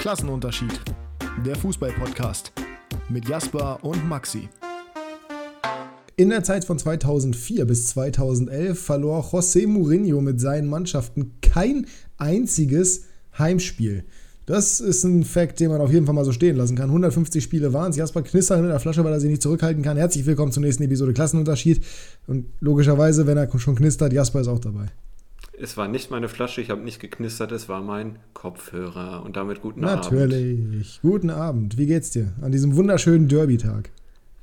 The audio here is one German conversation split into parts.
Klassenunterschied. Der Fußball-Podcast mit Jasper und Maxi. In der Zeit von 2004 bis 2011 verlor José Mourinho mit seinen Mannschaften kein einziges Heimspiel. Das ist ein Fakt, den man auf jeden Fall mal so stehen lassen kann. 150 Spiele waren es. Jasper knistert mit der Flasche, weil er sie nicht zurückhalten kann. Herzlich willkommen zur nächsten Episode Klassenunterschied. Und logischerweise, wenn er schon knistert, Jasper ist auch dabei. Es war nicht meine Flasche, ich habe nicht geknistert, es war mein Kopfhörer. Und damit guten Natürlich. Abend. Natürlich. Guten Abend. Wie geht's dir an diesem wunderschönen Derby-Tag?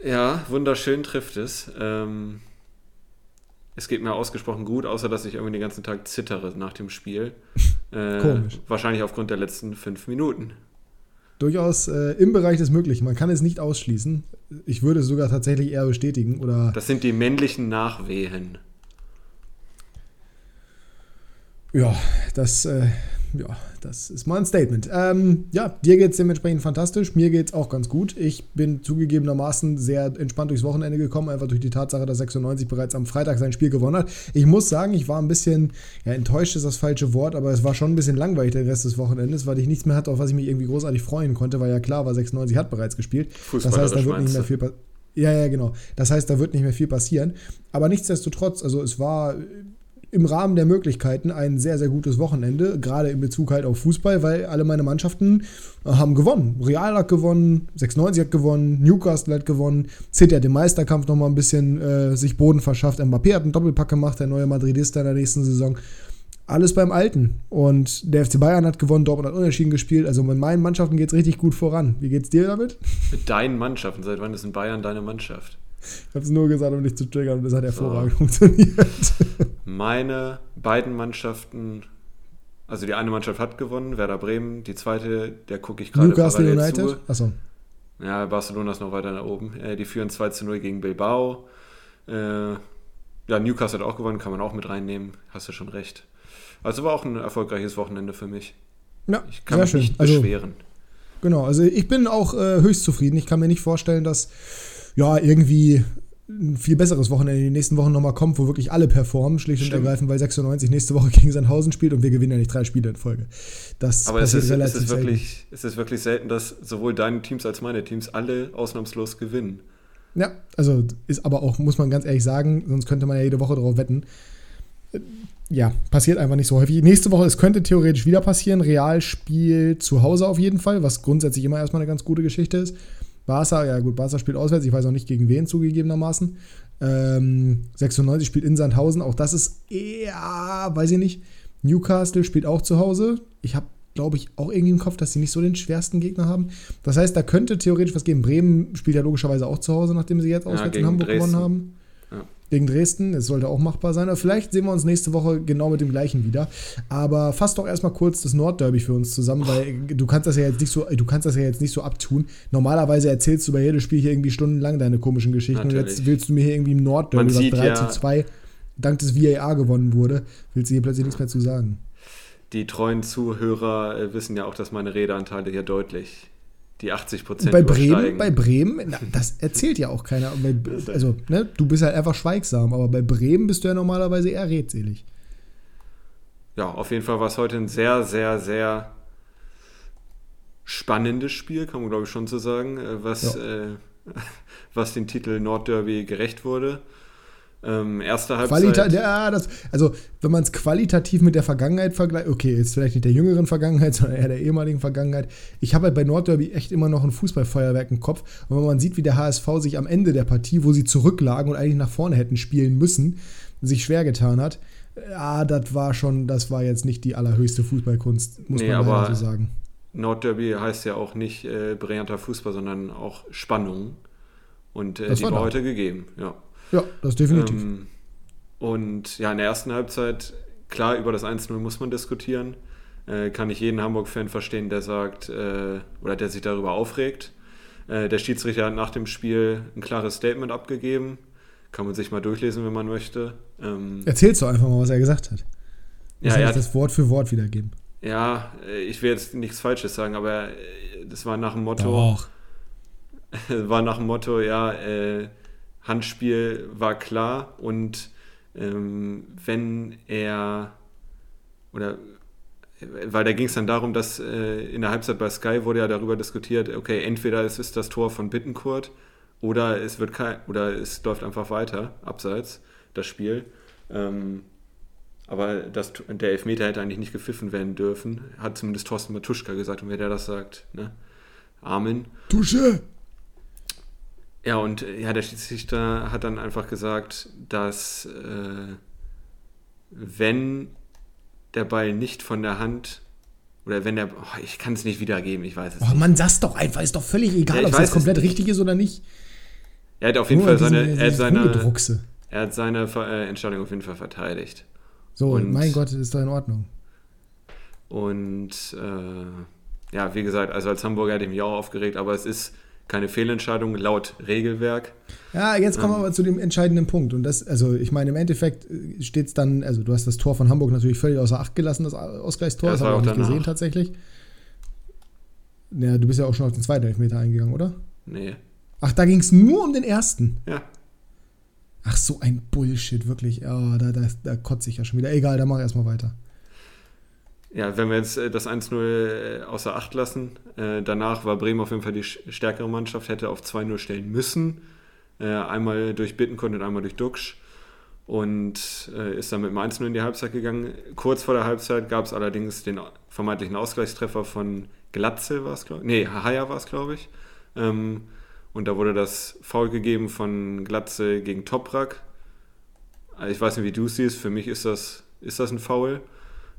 Ja, wunderschön trifft es. Ähm, es geht mir ausgesprochen gut, außer dass ich irgendwie den ganzen Tag zittere nach dem Spiel. Äh, Komisch. Wahrscheinlich aufgrund der letzten fünf Minuten. Durchaus äh, im Bereich des Möglichen. Man kann es nicht ausschließen. Ich würde es sogar tatsächlich eher bestätigen. Oder Das sind die männlichen Nachwehen. Ja, das, äh, ja, das ist mal ein Statement. Ähm, ja, dir geht es dementsprechend fantastisch. Mir geht es auch ganz gut. Ich bin zugegebenermaßen sehr entspannt durchs Wochenende gekommen, einfach durch die Tatsache, dass 96 bereits am Freitag sein Spiel gewonnen hat. Ich muss sagen, ich war ein bisschen, ja, enttäuscht ist das falsche Wort, aber es war schon ein bisschen langweilig den Rest des Wochenendes, weil ich nichts mehr hatte, auf was ich mich irgendwie großartig freuen konnte, weil ja klar war, 96 hat bereits gespielt. Das heißt, da wird nicht mehr viel passieren. Ja, ja, genau. Das heißt, da wird nicht mehr viel passieren. Aber nichtsdestotrotz, also es war im Rahmen der Möglichkeiten ein sehr, sehr gutes Wochenende, gerade in Bezug halt auf Fußball, weil alle meine Mannschaften äh, haben gewonnen. Real hat gewonnen, 96 hat gewonnen, Newcastle hat gewonnen, City hat im Meisterkampf nochmal ein bisschen äh, sich Boden verschafft, Mbappé hat einen Doppelpack gemacht, der neue Madridista in der nächsten Saison. Alles beim Alten. Und der FC Bayern hat gewonnen, Dortmund hat unentschieden gespielt. Also mit meinen Mannschaften geht es richtig gut voran. Wie geht's dir damit? Mit deinen Mannschaften? Seit wann ist in Bayern deine Mannschaft? Ich habe es nur gesagt, um dich zu triggern und das hat hervorragend so. funktioniert. Meine beiden Mannschaften, also die eine Mannschaft hat gewonnen, Werder Bremen, die zweite, der gucke ich gerade Newcastle United? Zu. Achso. Ja, Barcelona ist noch weiter nach oben. Die führen 2 zu 0 gegen Bilbao. Ja, Newcastle hat auch gewonnen, kann man auch mit reinnehmen. Hast du schon recht. Also war auch ein erfolgreiches Wochenende für mich. Ja, ich kann mich schön. nicht beschweren. Also, genau, also ich bin auch äh, höchst zufrieden. Ich kann mir nicht vorstellen, dass ja, irgendwie ein viel besseres Wochenende in den nächsten Wochen nochmal kommt, wo wirklich alle performen, schlicht und ergreifend, weil 96 nächste Woche gegen Sandhausen spielt und wir gewinnen ja nicht drei Spiele in Folge. Das Aber es ist, relativ es ist wirklich, selten. Es ist wirklich selten, dass sowohl deine Teams als meine Teams alle ausnahmslos gewinnen. Ja, also ist aber auch, muss man ganz ehrlich sagen, sonst könnte man ja jede Woche darauf wetten. Ja, passiert einfach nicht so häufig. Nächste Woche, es könnte theoretisch wieder passieren. Realspiel zu Hause auf jeden Fall, was grundsätzlich immer erstmal eine ganz gute Geschichte ist. Barca, ja gut, Barca spielt auswärts, ich weiß auch nicht gegen wen zugegebenermaßen. Ähm, 96 spielt in Sandhausen, auch das ist eher, weiß ich nicht. Newcastle spielt auch zu Hause. Ich habe, glaube ich, auch irgendwie im Kopf, dass sie nicht so den schwersten Gegner haben. Das heißt, da könnte theoretisch was geben. Bremen spielt ja logischerweise auch zu Hause, nachdem sie jetzt auswärts ja, in Hamburg Dresden. gewonnen haben gegen Dresden. Es sollte auch machbar sein. Aber vielleicht sehen wir uns nächste Woche genau mit dem gleichen wieder. Aber fass doch erstmal kurz das Nordderby für uns zusammen, weil du kannst das ja jetzt nicht so, du kannst das ja jetzt nicht so abtun. Normalerweise erzählst du bei jedem Spiel hier irgendwie stundenlang deine komischen Geschichten. Natürlich. Und jetzt willst du mir hier irgendwie im Nordderby, was 3 ja, zu 2 dank des VAR gewonnen wurde, willst du hier plötzlich nichts mehr zu sagen. Die treuen Zuhörer äh, wissen ja auch, dass meine Redeanteile hier deutlich die 80 Prozent bei Bremen, bei Bremen, na, das erzählt ja auch keiner. Also, ne, du bist halt einfach schweigsam, aber bei Bremen bist du ja normalerweise eher redselig. Ja, auf jeden Fall war es heute ein sehr, sehr, sehr spannendes Spiel, kann man glaube ich schon so sagen, äh, was, ja. äh, was den Titel Nordderby gerecht wurde. Ähm, erste Halbzeit. Qualita ja, das, also, wenn man es qualitativ mit der Vergangenheit vergleicht, okay, jetzt vielleicht nicht der jüngeren Vergangenheit, sondern eher der ehemaligen Vergangenheit. Ich habe halt bei Nordderby echt immer noch ein Fußballfeuerwerk im Kopf. Und wenn man sieht, wie der HSV sich am Ende der Partie, wo sie zurücklagen und eigentlich nach vorne hätten spielen müssen, sich schwer getan hat, ja, das war schon, das war jetzt nicht die allerhöchste Fußballkunst, muss nee, man aber so sagen. Nordderby heißt ja auch nicht äh, brillanter Fußball, sondern auch Spannung. Und äh, die war, war heute gegeben, ja. Ja, das definitiv. Ähm, und ja, in der ersten Halbzeit, klar, über das 1-0 muss man diskutieren. Äh, kann ich jeden Hamburg-Fan verstehen, der sagt, äh, oder der sich darüber aufregt. Äh, der Schiedsrichter hat nach dem Spiel ein klares Statement abgegeben. Kann man sich mal durchlesen, wenn man möchte. Ähm, Erzählst du einfach mal, was er gesagt hat. Ja, er hat das Wort für Wort wiedergeben. Ja, äh, ich will jetzt nichts Falsches sagen, aber äh, das war nach dem Motto. Doch. war nach dem Motto, ja, äh, Handspiel war klar und ähm, wenn er oder weil da ging es dann darum, dass äh, in der Halbzeit bei Sky wurde ja darüber diskutiert, okay, entweder es ist das Tor von Bittenkurt oder es wird kein, oder es läuft einfach weiter, abseits, das Spiel. Ähm, aber das, der Elfmeter hätte eigentlich nicht gepfiffen werden dürfen, hat zumindest Thorsten Matuschka gesagt. Und wer der das sagt, ne? Amen. Dusche! Ja, und ja, der Schiedsrichter hat dann einfach gesagt, dass äh, wenn der Ball nicht von der Hand oder wenn der, oh, ich kann es nicht wiedergeben, ich weiß es Oh nicht. Mann, sag's doch einfach, ist doch völlig egal, Ja, ob es komplett richtig ist oder nicht. Er hat auf jeden Nur Fall seine, diese- er hat seine, er hat seine äh, Entscheidung auf jeden Fall verteidigt. So, Und- mein Gott, ist doch in Ordnung. Und äh, ja, wie gesagt, also als Hamburger hätte ich mich auch aufgeregt, aber es ist keine Fehlentscheidung laut Regelwerk. Ja, jetzt kommen wir Ähm. aber zu dem entscheidenden Punkt. Und das, also ich meine, im Endeffekt steht es dann, also du hast das Tor von Hamburg natürlich völlig außer Acht gelassen, das Ausgleichstor, das das habe ich auch nicht danach. gesehen tatsächlich. Ja, du bist ja auch schon auf den zweiten Elfmeter eingegangen, oder? Nee. Ach, da ging es nur um den ersten. Ja. Ach, so ein Bullshit, wirklich. Ja, da, da, da kotze ich ja schon wieder. Egal, dann mach erstmal weiter. Ja, wenn wir jetzt äh, das 1-0 äh, außer Acht lassen, äh, danach war Bremen auf jeden Fall die stärkere Mannschaft, hätte auf 2-0 stellen müssen. Einmal durch Bittenkund und einmal durch Duxch. Und ist dann mit dem 1-0 in die Halbzeit gegangen. Kurz vor der Halbzeit gab es allerdings den vermeintlichen Ausgleichstreffer von Glatze, war es, glaube ich. Nee, Haya war es, glaube ich. Und da wurde das Foul gegeben von Glatze gegen Toprak. Also ich weiß nicht, wie du siehst. Für mich ist das, ist das ein Foul.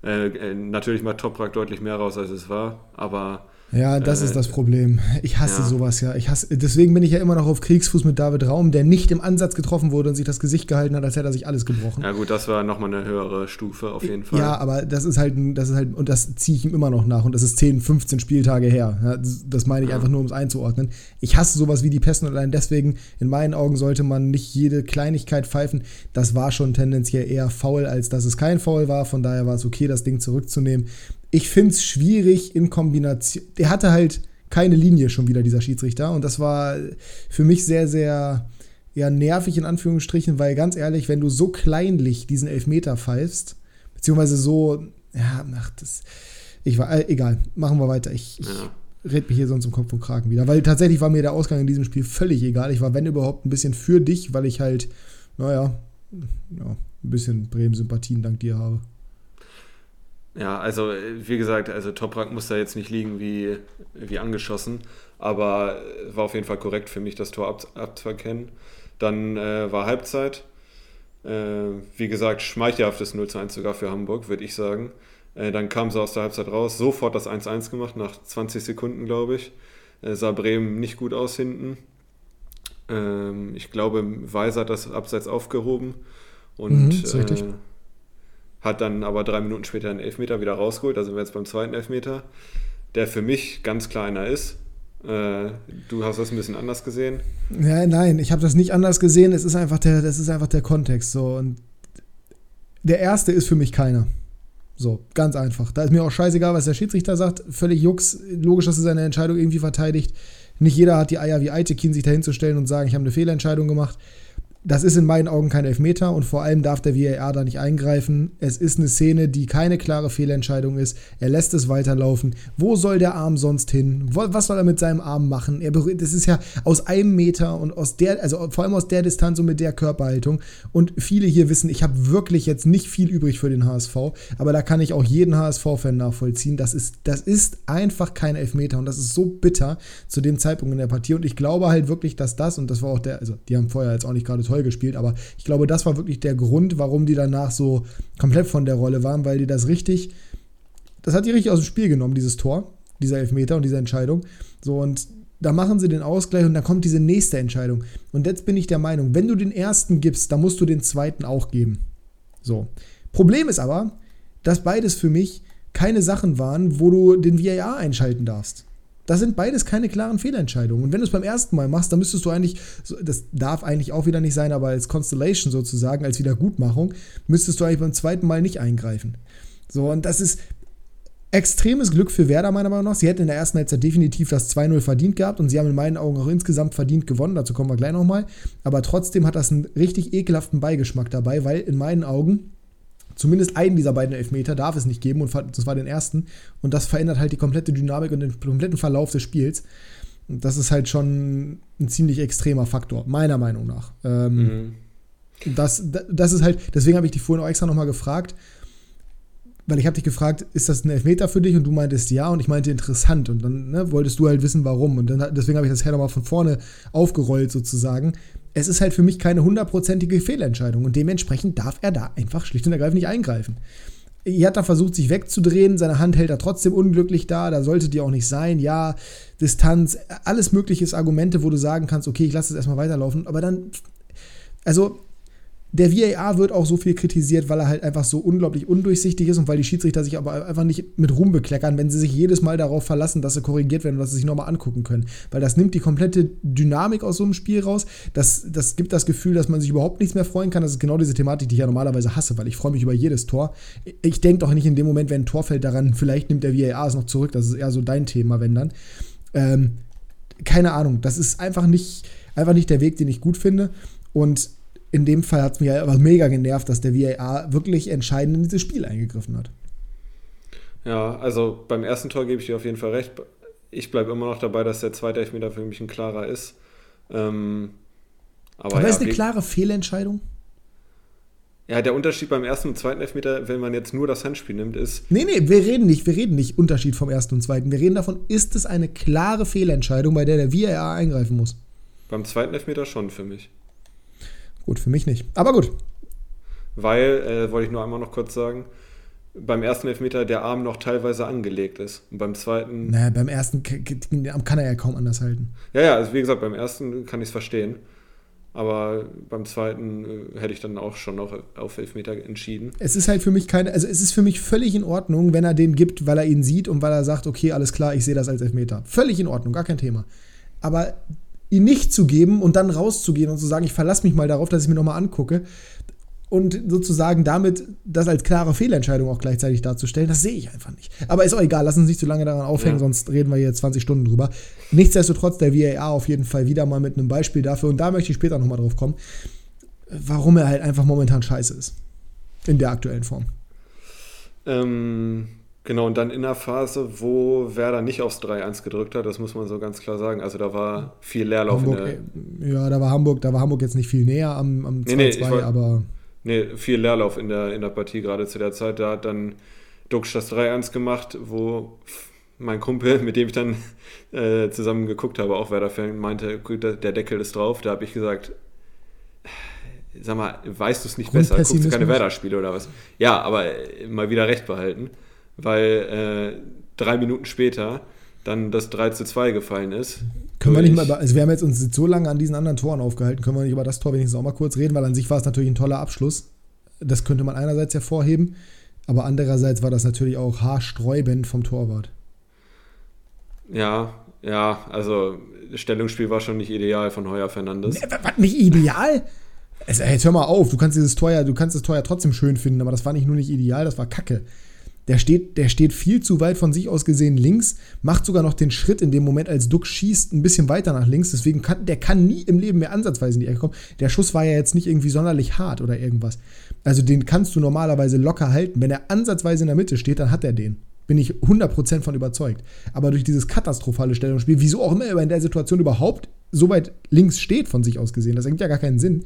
Äh, äh, natürlich macht Toprak deutlich mehr raus, als es war, aber Ja, das Äh, ist das Problem. Ich hasse ja. sowas ja. Ich hasse, deswegen bin ich ja immer noch auf Kriegsfuß mit David Raum, der nicht im Ansatz getroffen wurde und sich das Gesicht gehalten hat, als hätte er sich alles gebrochen. ja gut, das war nochmal eine höhere Stufe auf jeden Fall. Ja, aber das ist halt, ein- das ist halt, und das ziehe ich ihm immer noch nach. Und das ist 10, 15 Spieltage her. Das, meine ich Ja. einfach nur, um es einzuordnen. Ich hasse sowas wie die Pest und allein deswegen, in meinen Augen sollte man nicht jede Kleinigkeit pfeifen. Das war schon tendenziell eher faul, als dass es kein Foul war. Von daher war es okay, das Ding zurückzunehmen. Ich finde es schwierig in Kombination. Der hatte halt keine Linie schon wieder, dieser Schiedsrichter. Und das war für mich sehr, sehr ja, nervig in Anführungsstrichen, weil ganz ehrlich, wenn du so kleinlich diesen Elfmeter pfeifst, beziehungsweise so, ja, ach, das, ich war, äh, egal, machen wir weiter. Ich, ich red mich hier sonst um Kopf und Kragen wieder, weil tatsächlich war mir der Ausgang in diesem Spiel völlig egal. Ich war, wenn überhaupt, ein bisschen für dich, weil ich halt, naja, ja, ein bisschen Bremen-Sympathien dank dir habe. Ja, also äh, wie gesagt, also Toprak muss da jetzt nicht liegen wie, wie angeschossen, aber äh, war auf jeden Fall korrekt für mich, das Tor ab, abzuerkennen. Dann äh, war Halbzeit. Äh, wie gesagt, schmeichelhaftes 0 zu 1 sogar für Hamburg, würde ich sagen. Äh, dann kam sie aus der Halbzeit raus, sofort das 1-1 gemacht, nach 20 Sekunden, glaube ich. Äh, sah Bremen nicht gut aus hinten. Ähm, ich glaube, Weiser hat das Abseits aufgehoben und Mhm, ist richtig. Hat dann aber drei Minuten später einen Elfmeter wieder rausgeholt. Da sind wir jetzt beim zweiten Elfmeter, der für mich ganz klar einer ist. Äh, du hast das ein bisschen anders gesehen. Ja, nein, ich habe das nicht anders gesehen. Es ist einfach der, das ist einfach der Kontext so und der erste ist für mich keiner. So, ganz einfach. Da ist mir auch scheißegal, was der Schiedsrichter sagt. Völlig Jux. Logisch, dass er seine Entscheidung irgendwie verteidigt. Nicht jeder hat die Eier wie Aitekin, sich dahinzustellen und sagen, ich habe eine Fehlentscheidung gemacht. Das ist in meinen Augen kein Elfmeter und vor allem darf der VAR da nicht eingreifen. Es ist eine Szene, die keine klare Fehlentscheidung ist. Er lässt es weiterlaufen. Wo soll der Arm sonst hin? Was soll er mit seinem Arm machen? Er berührt, das ist ja aus einem Meter und aus der, also vor allem aus der Distanz und mit der Körperhaltung. Und viele hier wissen, ich habe wirklich jetzt nicht viel übrig für den HSV, aber da kann ich auch jeden HSV-Fan nachvollziehen. Das ist, das ist einfach kein Elfmeter und das ist so bitter zu dem Zeitpunkt in der Partie. Und ich glaube halt wirklich, dass das, und das war auch der, also die haben vorher jetzt auch nicht gerade toll gespielt, aber ich glaube, das war wirklich der Grund, warum die danach so komplett von der Rolle waren, weil die das richtig, das hat die richtig aus dem Spiel genommen, dieses Tor, dieser Elfmeter und diese Entscheidung. So und da machen sie den Ausgleich und dann kommt diese nächste Entscheidung. Und jetzt bin ich der Meinung, wenn du den ersten gibst, dann musst du den zweiten auch geben. So. Problem ist aber, dass beides für mich keine Sachen waren, wo du den VAR einschalten darfst. Das sind beides keine klaren Fehlentscheidungen. Und wenn du es beim ersten Mal machst, dann müsstest du eigentlich, das darf eigentlich auch wieder nicht sein, aber als Constellation sozusagen, als Wiedergutmachung, müsstest du eigentlich beim zweiten Mal nicht eingreifen. So, und das ist extremes Glück für Werder, meiner Meinung nach. Sie hätten in der ersten Halbzeit definitiv das 2-0 verdient gehabt und sie haben in meinen Augen auch insgesamt verdient gewonnen. Dazu kommen wir gleich nochmal. Aber trotzdem hat das einen richtig ekelhaften Beigeschmack dabei, weil in meinen Augen zumindest einen dieser beiden Elfmeter darf es nicht geben und das war den ersten. Und das verändert halt die komplette Dynamik und den kompletten Verlauf des Spiels. Und das ist halt schon ein ziemlich extremer Faktor, meiner Meinung nach. Ähm, mhm. das, das ist halt, deswegen habe ich dich vorhin auch extra nochmal gefragt, weil ich habe dich gefragt, ist das ein Elfmeter für dich? Und du meintest ja und ich meinte interessant. Und dann ne, wolltest du halt wissen, warum. Und dann, deswegen habe ich das her nochmal von vorne aufgerollt sozusagen. Es ist halt für mich keine hundertprozentige Fehlentscheidung und dementsprechend darf er da einfach schlicht und ergreifend nicht eingreifen. Er hat da versucht, sich wegzudrehen, seine Hand hält er trotzdem unglücklich da, da sollte die auch nicht sein. Ja, Distanz, alles mögliche Argumente, wo du sagen kannst, okay, ich lasse es erstmal weiterlaufen, aber dann, also der VAR wird auch so viel kritisiert, weil er halt einfach so unglaublich undurchsichtig ist und weil die Schiedsrichter sich aber einfach nicht mit Ruhm bekleckern, wenn sie sich jedes Mal darauf verlassen, dass sie korrigiert werden und dass sie sich nochmal angucken können. Weil das nimmt die komplette Dynamik aus so einem Spiel raus. Das, das gibt das Gefühl, dass man sich überhaupt nichts mehr freuen kann. Das ist genau diese Thematik, die ich ja normalerweise hasse, weil ich freue mich über jedes Tor. Ich denke doch nicht in dem Moment, wenn ein Tor fällt, daran, vielleicht nimmt der VAR es noch zurück. Das ist eher so dein Thema, wenn dann. Ähm, keine Ahnung. Das ist einfach nicht, einfach nicht der Weg, den ich gut finde. Und in dem Fall hat es mich aber mega genervt, dass der VAR wirklich entscheidend in dieses Spiel eingegriffen hat. Ja, also beim ersten Tor gebe ich dir auf jeden Fall recht. Ich bleibe immer noch dabei, dass der zweite Elfmeter für mich ein klarer ist. Ähm, aber aber ja, ist eine klare Fehlentscheidung? Ja, der Unterschied beim ersten und zweiten Elfmeter, wenn man jetzt nur das Handspiel nimmt, ist. Nee, nee, wir reden nicht, wir reden nicht Unterschied vom ersten und zweiten. Wir reden davon, ist es eine klare Fehlentscheidung, bei der der VAR eingreifen muss? Beim zweiten Elfmeter schon für mich. Gut, für mich nicht. Aber gut. Weil, äh, wollte ich nur einmal noch kurz sagen, beim ersten Elfmeter der Arm noch teilweise angelegt ist. Und beim zweiten. Naja, beim ersten kann er ja kaum anders halten. Ja, ja, also wie gesagt, beim ersten kann ich es verstehen. Aber beim zweiten äh, hätte ich dann auch schon noch auf Elfmeter entschieden. Es ist halt für mich keine, also es ist für mich völlig in Ordnung, wenn er den gibt, weil er ihn sieht und weil er sagt, okay, alles klar, ich sehe das als Elfmeter. Völlig in Ordnung, gar kein Thema. Aber ihn nicht zu geben und dann rauszugehen und zu sagen, ich verlasse mich mal darauf, dass ich mir nochmal angucke und sozusagen damit das als klare Fehlentscheidung auch gleichzeitig darzustellen, das sehe ich einfach nicht. Aber ist auch egal, lassen Sie sich zu lange daran aufhängen, ja. sonst reden wir hier 20 Stunden drüber. Nichtsdestotrotz der VAR auf jeden Fall wieder mal mit einem Beispiel dafür und da möchte ich später nochmal drauf kommen, warum er halt einfach momentan scheiße ist. In der aktuellen Form. Ähm, Genau, und dann in der Phase, wo Werder nicht aufs 3-1 gedrückt hat, das muss man so ganz klar sagen. Also da war viel Leerlauf Hamburg, in der. Ja, da war Hamburg, da war Hamburg jetzt nicht viel näher am, am 2-2, nee, nee, aber. Nee, viel Leerlauf in der, in der Partie gerade zu der Zeit. Da hat dann Duxch das 3-1 gemacht, wo mein Kumpel, mit dem ich dann äh, zusammen geguckt habe, auch Werder-Fan, meinte, der Deckel ist drauf. Da habe ich gesagt, sag mal, weißt du es nicht besser? Guckst du keine Werder-Spiele oder was? Ja, aber mal wieder recht behalten weil äh, drei Minuten später dann das 3 zu 2 gefallen ist. Können wir nicht mal, also wir haben jetzt uns so lange an diesen anderen Toren aufgehalten, können wir nicht über das Tor wenigstens auch mal kurz reden, weil an sich war es natürlich ein toller Abschluss. Das könnte man einerseits hervorheben, aber andererseits war das natürlich auch haarsträubend vom Torwart. Ja, ja, also das Stellungsspiel war schon nicht ideal von Heuer Fernandes. Was, nicht ideal? Also, jetzt hör mal auf, du kannst dieses Tor ja, du kannst das Tor ja trotzdem schön finden, aber das war nicht nur nicht ideal, das war Kacke. Der steht, der steht viel zu weit von sich aus gesehen links, macht sogar noch den Schritt in dem Moment, als Duck schießt, ein bisschen weiter nach links. Deswegen kann der kann nie im Leben mehr ansatzweise in die Ecke kommen. Der Schuss war ja jetzt nicht irgendwie sonderlich hart oder irgendwas. Also den kannst du normalerweise locker halten. Wenn er ansatzweise in der Mitte steht, dann hat er den. Bin ich 100% von überzeugt. Aber durch dieses katastrophale Stellungsspiel, wieso auch immer er in der Situation überhaupt so weit links steht von sich aus gesehen, das ergibt ja gar keinen Sinn.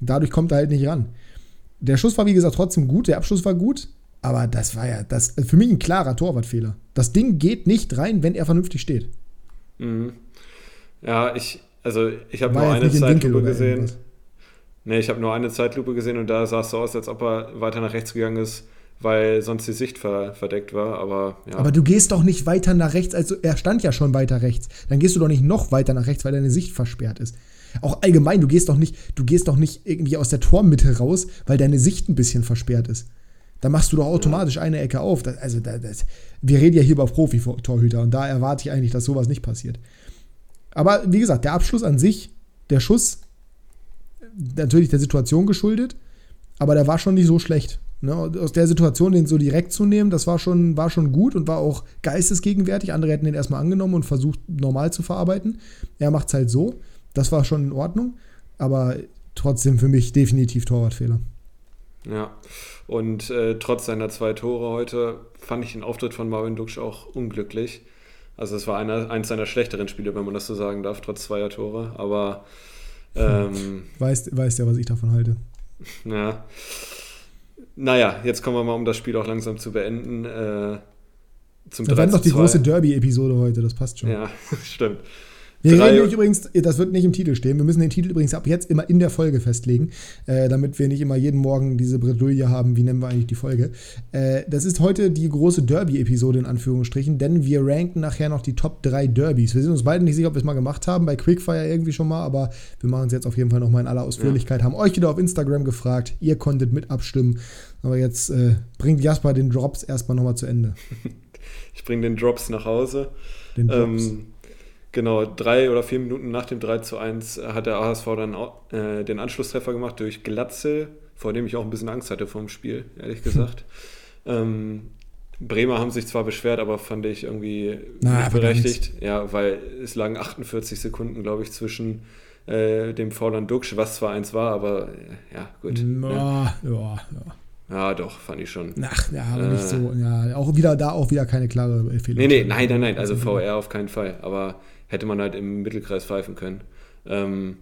Dadurch kommt er halt nicht ran. Der Schuss war, wie gesagt, trotzdem gut, der Abschluss war gut. Aber das war ja das, für mich ein klarer Torwartfehler. Das Ding geht nicht rein, wenn er vernünftig steht. Mhm. Ja, ich, also ich habe nur eine Zeitlupe gesehen. Nee, ich habe nur eine Zeitlupe gesehen und da sah es so aus, als ob er weiter nach rechts gegangen ist, weil sonst die Sicht ver verdeckt war. Aber, ja. aber du gehst doch nicht weiter nach rechts, also er stand ja schon weiter rechts. Dann gehst du doch nicht noch weiter nach rechts, weil deine Sicht versperrt ist. Auch allgemein, du gehst doch nicht, du gehst doch nicht irgendwie aus der Tormitte raus, weil deine Sicht ein bisschen versperrt ist. Da machst du doch automatisch eine Ecke auf. Das, also, das, wir reden ja hier über Profi-Torhüter und da erwarte ich eigentlich, dass sowas nicht passiert. Aber wie gesagt, der Abschluss an sich, der Schuss, natürlich der Situation geschuldet, aber der war schon nicht so schlecht. Ne? Aus der Situation, den so direkt zu nehmen, das war schon, war schon gut und war auch geistesgegenwärtig. Andere hätten den erstmal angenommen und versucht, normal zu verarbeiten. Er macht es halt so. Das war schon in Ordnung, aber trotzdem für mich definitiv Torwartfehler. Ja, und äh, trotz seiner zwei Tore heute fand ich den Auftritt von Marvin Duksch auch unglücklich. Also es war einer, eines seiner schlechteren Spiele, wenn man das so sagen darf, trotz zweier Tore. Aber ähm, weißt, weißt ja, was ich davon halte. Ja. Naja, jetzt kommen wir mal, um das Spiel auch langsam zu beenden. Äh, zum Wir haben noch die große Derby-Episode heute, das passt schon. Ja, stimmt. Wir Drei reden übrigens, das wird nicht im Titel stehen. Wir müssen den Titel übrigens ab jetzt immer in der Folge festlegen, äh, damit wir nicht immer jeden Morgen diese Bredouille haben, wie nennen wir eigentlich die Folge. Äh, das ist heute die große Derby-Episode in Anführungsstrichen, denn wir ranken nachher noch die Top 3 Derbys. Wir sind uns beide nicht sicher, ob wir es mal gemacht haben, bei Quickfire irgendwie schon mal, aber wir machen es jetzt auf jeden Fall nochmal in aller Ausführlichkeit. Ja. Haben euch wieder auf Instagram gefragt, ihr konntet mit abstimmen. Aber jetzt äh, bringt Jasper den Drops erstmal nochmal zu Ende. Ich bringe den Drops nach Hause. Den Drops. Ähm, Genau, drei oder vier Minuten nach dem 3 zu 1 hat der ASV dann äh, den Anschlusstreffer gemacht durch Glatze, vor dem ich auch ein bisschen Angst hatte vor dem Spiel, ehrlich gesagt. ähm, Bremer haben sich zwar beschwert, aber fand ich irgendwie Na, nicht berechtigt. Ja, weil es lagen 48 Sekunden, glaube ich, zwischen äh, dem Foul an Duxch, was zwar eins war, aber äh, ja, gut. Ja, ne? ja, ja. Ja, doch, fand ich schon. Ach, ja, aber äh, nicht so. Ja, auch wieder da auch wieder keine klare Empfehlung. Nee, nee, nein, nein, nein. Also VR auf keinen Fall. Aber hätte man halt im Mittelkreis pfeifen können. Ähm,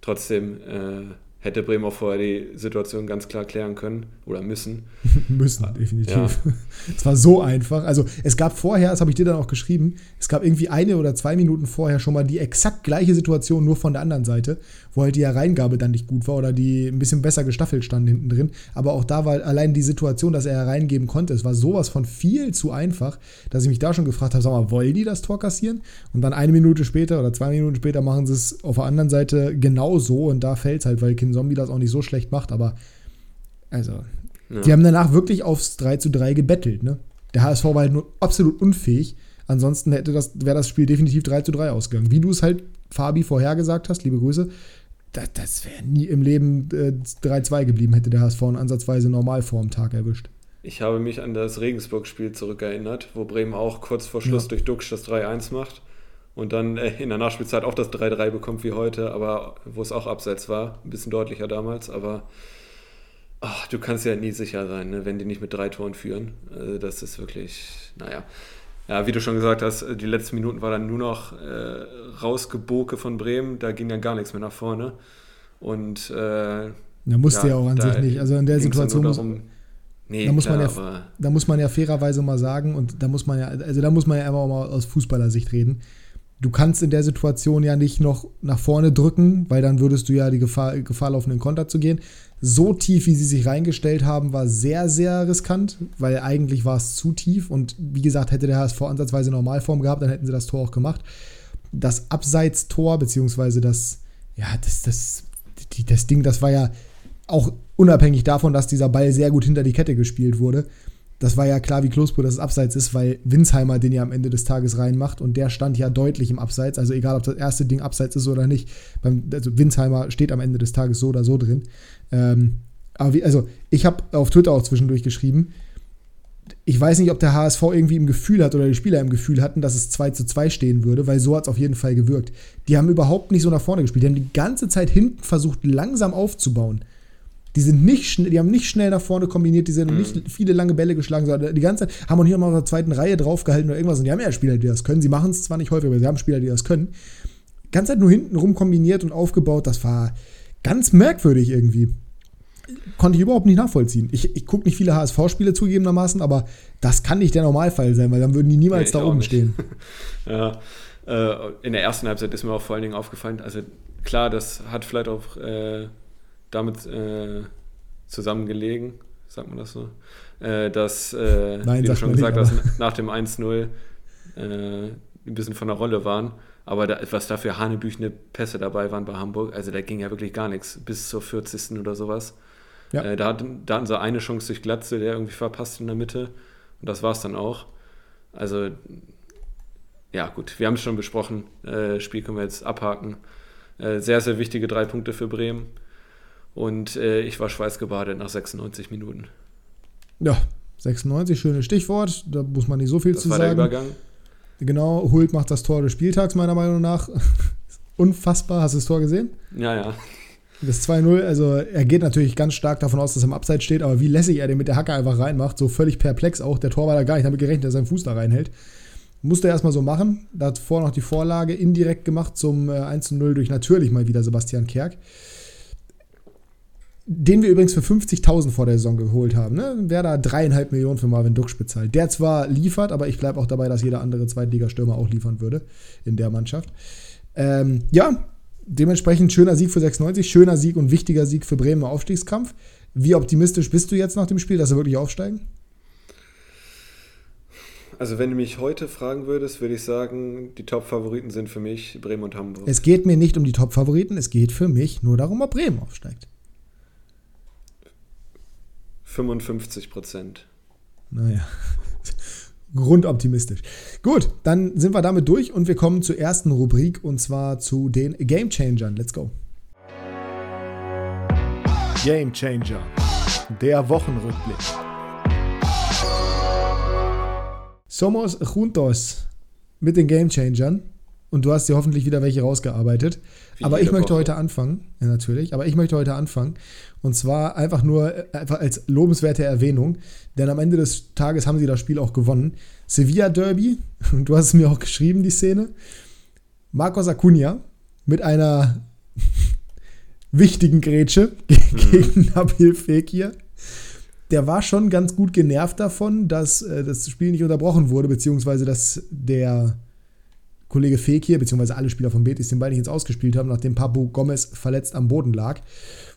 trotzdem äh, hätte Bremen auch vorher die Situation ganz klar klären können oder müssen. müssen, definitiv. Ja. es war so einfach. Also es gab vorher, das habe ich dir dann auch geschrieben, es gab irgendwie eine oder zwei Minuten vorher schon mal die exakt gleiche Situation, nur von der anderen Seite, wo halt die Hereingabe dann nicht gut war oder die ein bisschen besser gestaffelt stand hinten drin. Aber auch da war allein die Situation, dass er hereingeben konnte, es war sowas von viel zu einfach, dass ich mich da schon gefragt habe, sag mal, wollen die das Tor kassieren? Und dann eine Minute später oder zwei Minuten später machen sie es auf der anderen Seite genauso und da fällt es halt, weil Kind Zombie das auch nicht so schlecht macht, aber also, ja. die haben danach wirklich aufs 3 zu 3 gebettelt, ne? Der HSV war halt nur absolut unfähig. Ansonsten hätte das, wäre das Spiel definitiv 3 zu 3 ausgegangen. Wie du es halt, Fabi, vorhergesagt hast, liebe Grüße, das, das wäre nie im Leben äh, 3-2 geblieben, hätte der HSV ansatzweise normal vor dem Tag erwischt. Ich habe mich an das Regensburg-Spiel zurückerinnert, wo Bremen auch kurz vor Schluss ja. durch Duxch das 3-1 macht und dann äh, in der Nachspielzeit auch das 3-3 bekommt wie heute, aber wo es auch abseits war, ein bisschen deutlicher damals, aber ach, du kannst ja nie sicher sein, ne, wenn die nicht mit drei Toren führen. Also das ist wirklich, naja. Ja, wie du schon gesagt hast, die letzten Minuten war dann nur noch äh, Rausgeboke von Bremen, da ging dann gar nichts mehr nach vorne. Und äh, da musste ja, ja auch an sich nicht. Also in der Situation muss, nee, da muss klar, man ja, da muss man ja fairerweise mal sagen und da muss man ja, also da muss man ja einfach mal aus Fußballersicht reden du kannst in der Situation ja nicht noch nach vorne drücken, weil dann würdest du ja die Gefahr, Gefahr laufen, in Konter zu gehen. So tief, wie sie sich reingestellt haben, war sehr, sehr riskant, weil eigentlich war es zu tief und wie gesagt, hätte der HSV ansatzweise Normalform gehabt, dann hätten sie das Tor auch gemacht. Das Abseitstor, beziehungsweise das, ja, das, das, das Ding, das war ja auch unabhängig davon, dass dieser Ball sehr gut hinter die Kette gespielt wurde, das war ja klar wie Kloßbrot, dass es abseits ist, weil Winsheimer den ja am Ende des Tages reinmacht und der stand ja deutlich im Abseits. Also egal, ob das erste Ding abseits ist oder nicht. Beim, also Winsheimer steht am Ende des Tages so oder so drin. Ähm, aber wie, also ich habe auf Twitter auch zwischendurch geschrieben, ich weiß nicht, ob der HSV irgendwie im Gefühl hat oder die Spieler im Gefühl hatten, dass es 2 zu 2 stehen würde, weil so hat es auf jeden Fall gewirkt. Die haben überhaupt nicht so nach vorne gespielt. Die haben die ganze Zeit hinten versucht, langsam aufzubauen. Die sind nicht die haben nicht schnell nach vorne kombiniert, die sind mhm. nicht viele lange Bälle geschlagen, sondern die ganze Zeit haben auch hier mal auf der zweiten Reihe draufgehalten oder irgendwas. Und die haben ja Spieler, die das können. Sie machen es zwar nicht häufig, aber sie haben Spieler, die das können. Die ganze Zeit nur hinten rum kombiniert und aufgebaut. Das war ganz merkwürdig irgendwie. Konnte ich überhaupt nicht nachvollziehen. Ich, ich gucke nicht viele HSV-Spiele zugegebenermaßen, aber das kann nicht der Normalfall sein, weil dann würden die niemals nee, da oben stehen. ja, äh, in der ersten Halbzeit ist mir auch vor allen Dingen aufgefallen, also klar, das hat vielleicht auch äh, damit äh, zusammengelegen, sagt man das so, äh, dass, äh, Nein, wie du schon gesagt nicht, hast, nach dem 1-0 äh, ein bisschen von der Rolle waren. Aber da, was da für hanebüchene Pässe dabei waren bei Hamburg, also da ging ja wirklich gar nichts, bis zur 40. oder sowas. Ja. Äh, da, hatten, da hatten sie eine Chance durch Glatze, der irgendwie verpasst in der Mitte. Und das war es dann auch. Also, ja, gut, wir haben es schon besprochen. Äh, Spiel können wir jetzt abhaken. Äh, sehr, sehr wichtige drei Punkte für Bremen. Und äh, ich war schweißgebadet nach 96 Minuten. Ja, 96, schönes Stichwort. Da muss man nicht so viel das zu war sagen. Der Übergang. Genau, Hult macht das Tor des Spieltags, meiner Meinung nach. Unfassbar. Hast du das Tor gesehen? Ja, ja. Das 2-0, also er geht natürlich ganz stark davon aus, dass er im Abseits steht, aber wie lässig er den mit der Hacke einfach reinmacht, so völlig perplex auch. Der Tor war da gar nicht damit gerechnet, dass er seinen Fuß da reinhält. Musste er erstmal so machen. Da hat vorher noch die Vorlage indirekt gemacht zum äh, 1-0 durch natürlich mal wieder Sebastian Kerk. Den wir übrigens für 50.000 vor der Saison geholt haben. Ne? Wer da dreieinhalb Millionen für Marvin Duksch bezahlt. Der zwar liefert, aber ich bleibe auch dabei, dass jeder andere Zweitligastürmer auch liefern würde in der Mannschaft. Ähm, ja, dementsprechend schöner Sieg für 96, schöner Sieg und wichtiger Sieg für Bremen im Aufstiegskampf. Wie optimistisch bist du jetzt nach dem Spiel, dass sie wirklich aufsteigen? Also wenn du mich heute fragen würdest, würde ich sagen, die Top-Favoriten sind für mich Bremen und Hamburg. Es geht mir nicht um die Top-Favoriten, es geht für mich nur darum, ob Bremen aufsteigt. 55 Prozent. Naja, grundoptimistisch. Gut, dann sind wir damit durch und wir kommen zur ersten Rubrik und zwar zu den Game Changern. Let's go. Game Changer. Der Wochenrückblick. Somos juntos mit den Game Changern und du hast dir hoffentlich wieder welche rausgearbeitet. Aber ich möchte Woche. heute anfangen, ja natürlich, aber ich möchte heute anfangen und zwar einfach nur äh, einfach als lobenswerte Erwähnung, denn am Ende des Tages haben sie das Spiel auch gewonnen. Sevilla Derby, und du hast es mir auch geschrieben, die Szene. Marcos Acuna mit einer wichtigen Grätsche gegen Nabil Fekir. Der war schon ganz gut genervt davon, dass äh, das Spiel nicht unterbrochen wurde, beziehungsweise dass der Kollege Fekir, beziehungsweise alle Spieler von Betis den Ball nicht ins Ausgespielt haben, nachdem Papu Gomez verletzt am Boden lag.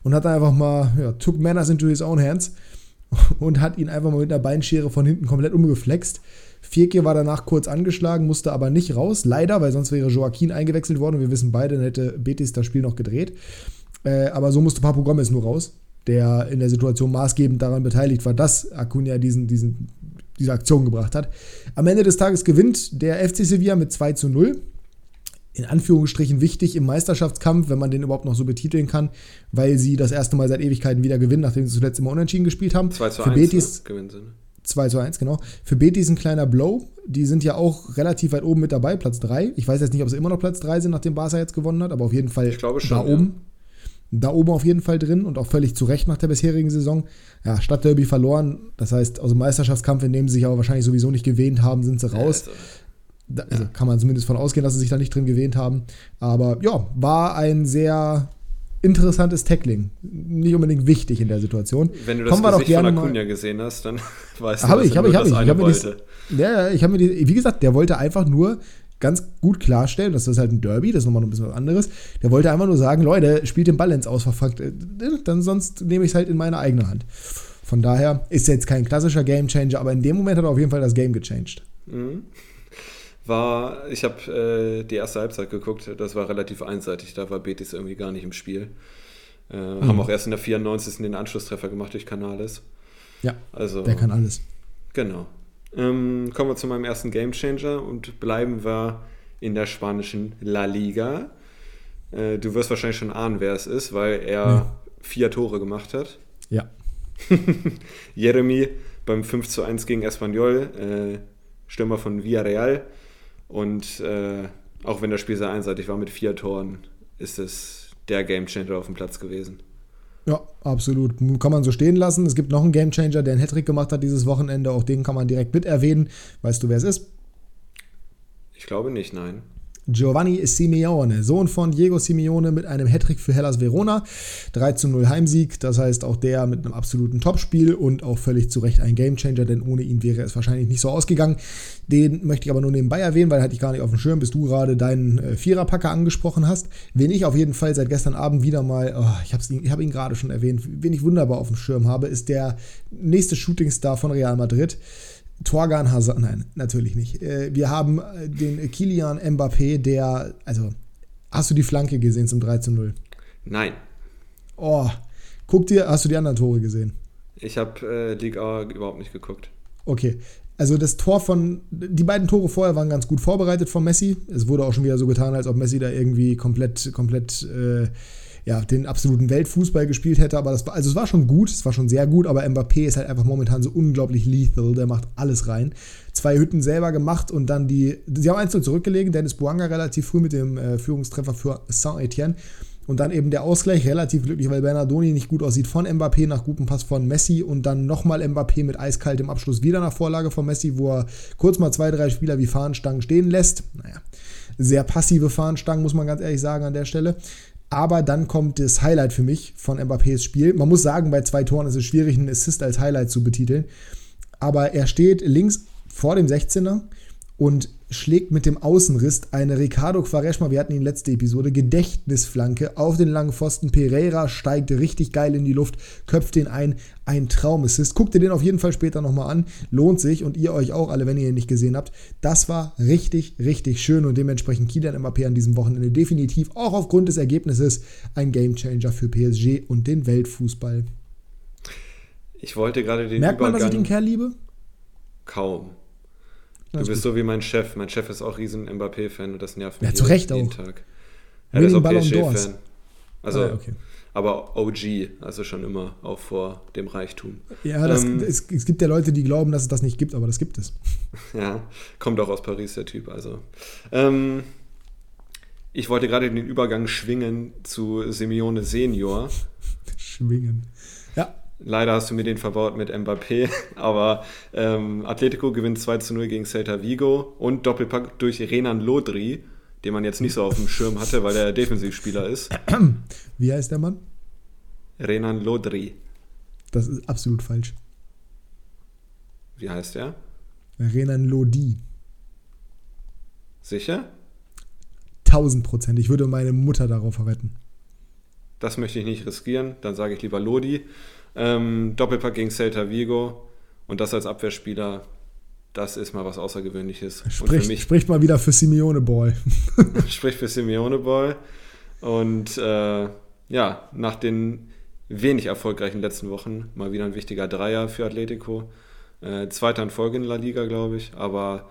Und hat dann einfach mal, ja, took matters into his own hands und hat ihn einfach mal mit einer Beinschere von hinten komplett umgeflext. Fekir war danach kurz angeschlagen, musste aber nicht raus, leider, weil sonst wäre Joaquin eingewechselt worden und wir wissen beide, dann hätte Betis das Spiel noch gedreht. Äh, aber so musste Papu Gomez nur raus, der in der Situation maßgebend daran beteiligt war, dass Acuna diesen, diesen, diese Aktion gebracht hat. Am Ende des Tages gewinnt der FC Sevilla mit 2 zu 0. In Anführungsstrichen wichtig im Meisterschaftskampf, wenn man den überhaupt noch so betiteln kann, weil sie das erste Mal seit Ewigkeiten wieder gewinnen, nachdem sie zuletzt immer unentschieden gespielt haben. 2 zu Für 1 Betis, ne? gewinnen sie. Ne? 2 zu 1, genau. Für Betis ein kleiner Blow. Die sind ja auch relativ weit oben mit dabei, Platz 3. Ich weiß jetzt nicht, ob sie immer noch Platz 3 sind, nachdem Barca jetzt gewonnen hat, aber auf jeden Fall Ich glaube schon, da ja. Da oben auf jeden Fall drin und auch völlig zu Recht nach der bisherigen Saison. Ja, Stadtderby verloren. Das heißt, aus dem Meisterschaftskampf, in dem sie sich aber wahrscheinlich sowieso nicht gewähnt haben, sind sie raus. Da, also kann man zumindest von ausgehen, dass sie sich da nicht drin gewähnt haben. Aber ja, war ein sehr interessantes Tackling. Nicht unbedingt wichtig in der Situation. wenn du das Kommen Gesicht von Acuna gesehen hast, dann weißt du, dass ich, er habe ich, habe ich. Ich mir, die, ja, ja, ich habe mir die, wie gesagt, der wollte einfach nur ganz gut klarstellen, das ist halt ein Derby, das ist nochmal noch ein bisschen was anderes. Der wollte einfach nur sagen, Leute, spielt den Ball ins Aus, verfuckt, äh, dann sonst nehme ich es halt in meine eigene Hand. Von daher ist jetzt kein klassischer Gamechanger, aber in dem Moment hat er auf jeden Fall das Game gechanged. Mhm. War, ich habe äh, die erste Halbzeit geguckt, das war relativ einseitig, da war Betis irgendwie gar nicht im Spiel. Äh, Mhm. Haben auch erst in der 94. den Anschlusstreffer gemacht durch Canales. Ja, Also, der kann alles. Genau. Ähm, kommen wir zu meinem ersten Gamechanger und bleiben wir in der spanischen La Liga. Äh, du wirst wahrscheinlich schon ahnen, wer es ist, weil er Ja. vier Tore gemacht hat. Ja. Jeremy beim 5 zu 1 gegen Espanyol, äh, Stürmer von Villarreal. Und äh, auch wenn das Spiel sehr einseitig war mit vier Toren, ist es der Gamechanger auf dem Platz gewesen. Ja, absolut. Kann man so stehen lassen. Es gibt noch einen Gamechanger, der einen Hattrick gemacht hat dieses Wochenende. Auch den kann man direkt mit erwähnen. Weißt du, wer es ist? Ich glaube nicht, nein. Giovanni Simeone, Sohn von Diego Simeone mit einem Hattrick für Hellas Verona. 3 zu 0 Heimsieg, das heißt auch der mit einem absoluten Topspiel und auch völlig zu Recht ein Gamechanger, denn ohne ihn wäre es wahrscheinlich nicht so ausgegangen. Den möchte ich aber nur nebenbei erwähnen, weil hatte ich gar nicht auf dem Schirm, bis du gerade deinen äh, Viererpacker angesprochen hast. Wen ich auf jeden Fall seit gestern Abend wieder mal, oh, ich habe ihn, hab ihn gerade schon erwähnt, wen ich wunderbar auf dem Schirm habe, ist der nächste Shootingstar von Real Madrid. Torgan Hazard, nein, natürlich nicht. Äh, Wir haben äh, den Kilian Mbappé, der, also, hast du die Flanke gesehen zum 3 zu 0? Nein. Oh, guck dir, hast du die anderen Tore gesehen? Ich habe äh, Liga überhaupt nicht geguckt. Okay. Also das Tor von, die beiden Tore vorher waren ganz gut vorbereitet von Messi. Es wurde auch schon wieder so getan, als ob Messi da irgendwie komplett, komplett, äh, ja, den absoluten Weltfußball gespielt hätte. Aber das war, also es war schon gut, es war schon sehr gut, aber Mbappé ist halt einfach momentan so unglaublich lethal. Der macht alles rein. Zwei Hütten selber gemacht und dann die, sie haben 1 zurückgelegen. Dennis Buanga relativ früh mit dem äh, Führungstreffer für Saint-Etienne. Und dann eben der Ausgleich, relativ glücklich, weil Bernardoni nicht gut aussieht von Mbappé nach gutem Pass von Messi und dann nochmal Mbappé mit eiskaltem Abschluss wieder nach Vorlage von Messi, wo er kurz mal zwei, drei Spieler wie Fahnenstangen stehen lässt. Naja, sehr passive Fahnenstangen, muss man ganz ehrlich sagen an der Stelle. Aber dann kommt das Highlight für mich von Mbappés Spiel. Man muss sagen, bei zwei Toren ist es schwierig, einen Assist als Highlight zu betiteln. Aber er steht links vor dem 16er und schlägt mit dem Außenriss eine Ricardo Quaresma, wir hatten ihn letzte Episode, Gedächtnisflanke auf den langen Pfosten. Pereira steigt richtig geil in die Luft, köpft den ein. Ein Traumassist. Guckt ihr den auf jeden Fall später nochmal an. Lohnt sich und ihr euch auch alle, wenn ihr ihn nicht gesehen habt. Das war richtig, richtig schön und dementsprechend Kylian Mbappé an diesem Wochenende definitiv auch aufgrund des Ergebnisses ein Gamechanger für PSG und den Weltfußball. Ich wollte gerade den Merkt man, dass ich den Kerl liebe? Kaum. Du bist gut. so wie mein Chef. Mein Chef ist auch riesen Mbappé-Fan und das nervt mich ja, zu Recht jeden auch. Tag. Ja, der ist auch PSG-Fan. Also, ah, okay. aber OG, also schon immer auch vor dem Reichtum. Ja, das, ähm, es, es, gibt ja Leute, die glauben, dass es das nicht gibt, aber das gibt es. Ja, kommt auch aus Paris, der Typ. Also, ähm, ich wollte gerade den Übergang schwingen zu Simeone Senior. schwingen. Leider hast du mir den verbaut mit Mbappé, aber ähm, Atletico gewinnt 2 zu 0 gegen Celta Vigo und Doppelpack durch Renan Lodri, den man jetzt nicht so auf dem Schirm hatte, weil er Defensivspieler ist. Wie heißt der Mann? Renan Lodri. Das ist absolut falsch. Wie heißt er? Renan Lodi. Sicher? 1000 Prozent. Ich würde meine Mutter darauf verwetten. Das möchte ich nicht riskieren. Dann sage ich lieber Lodi. Ähm, Doppelpack gegen Celta Vigo und das als Abwehrspieler, das ist mal was Außergewöhnliches. Spricht, mich, spricht mal wieder für Simeone Boy. spricht für Simeone Boy. Und äh, ja, nach den wenig erfolgreichen letzten Wochen mal wieder ein wichtiger Dreier für Atletico. Äh, zweiter in Folge in La Liga, glaube ich. Aber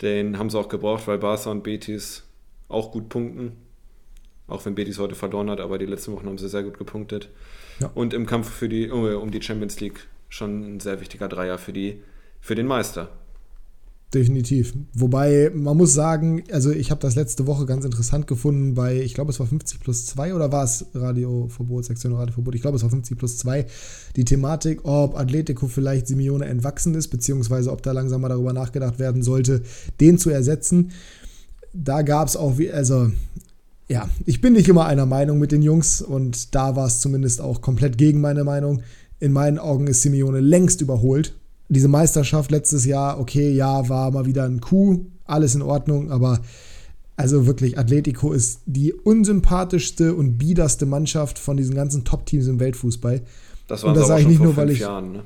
den haben sie auch gebraucht, weil Barca und Betis auch gut punkten. Auch wenn Betis heute verloren hat, aber die letzten Wochen haben sie sehr gut gepunktet. Ja. Und im Kampf für die, um die Champions League schon ein sehr wichtiger Dreier für, die, für den Meister. Definitiv. Wobei, man muss sagen, also ich habe das letzte Woche ganz interessant gefunden bei, ich glaube, es war 50 plus 2 oder war es Radioverbot, Sektion Radioverbot? Ich glaube, es war 50 plus 2. Die Thematik, ob Atletico vielleicht Simeone entwachsen ist, beziehungsweise ob da langsam mal darüber nachgedacht werden sollte, den zu ersetzen. Da gab es auch, also ja, ich bin nicht immer einer Meinung mit den Jungs und da war es zumindest auch komplett gegen meine Meinung. In meinen Augen ist Simeone längst überholt. Diese Meisterschaft letztes Jahr, okay, ja, war mal wieder ein Coup, alles in Ordnung, aber also wirklich, Atletico ist die unsympathischste und biederste Mannschaft von diesen ganzen Top-Teams im Weltfußball. Das war das sage ich nicht nur, weil ich. Jahren, ne?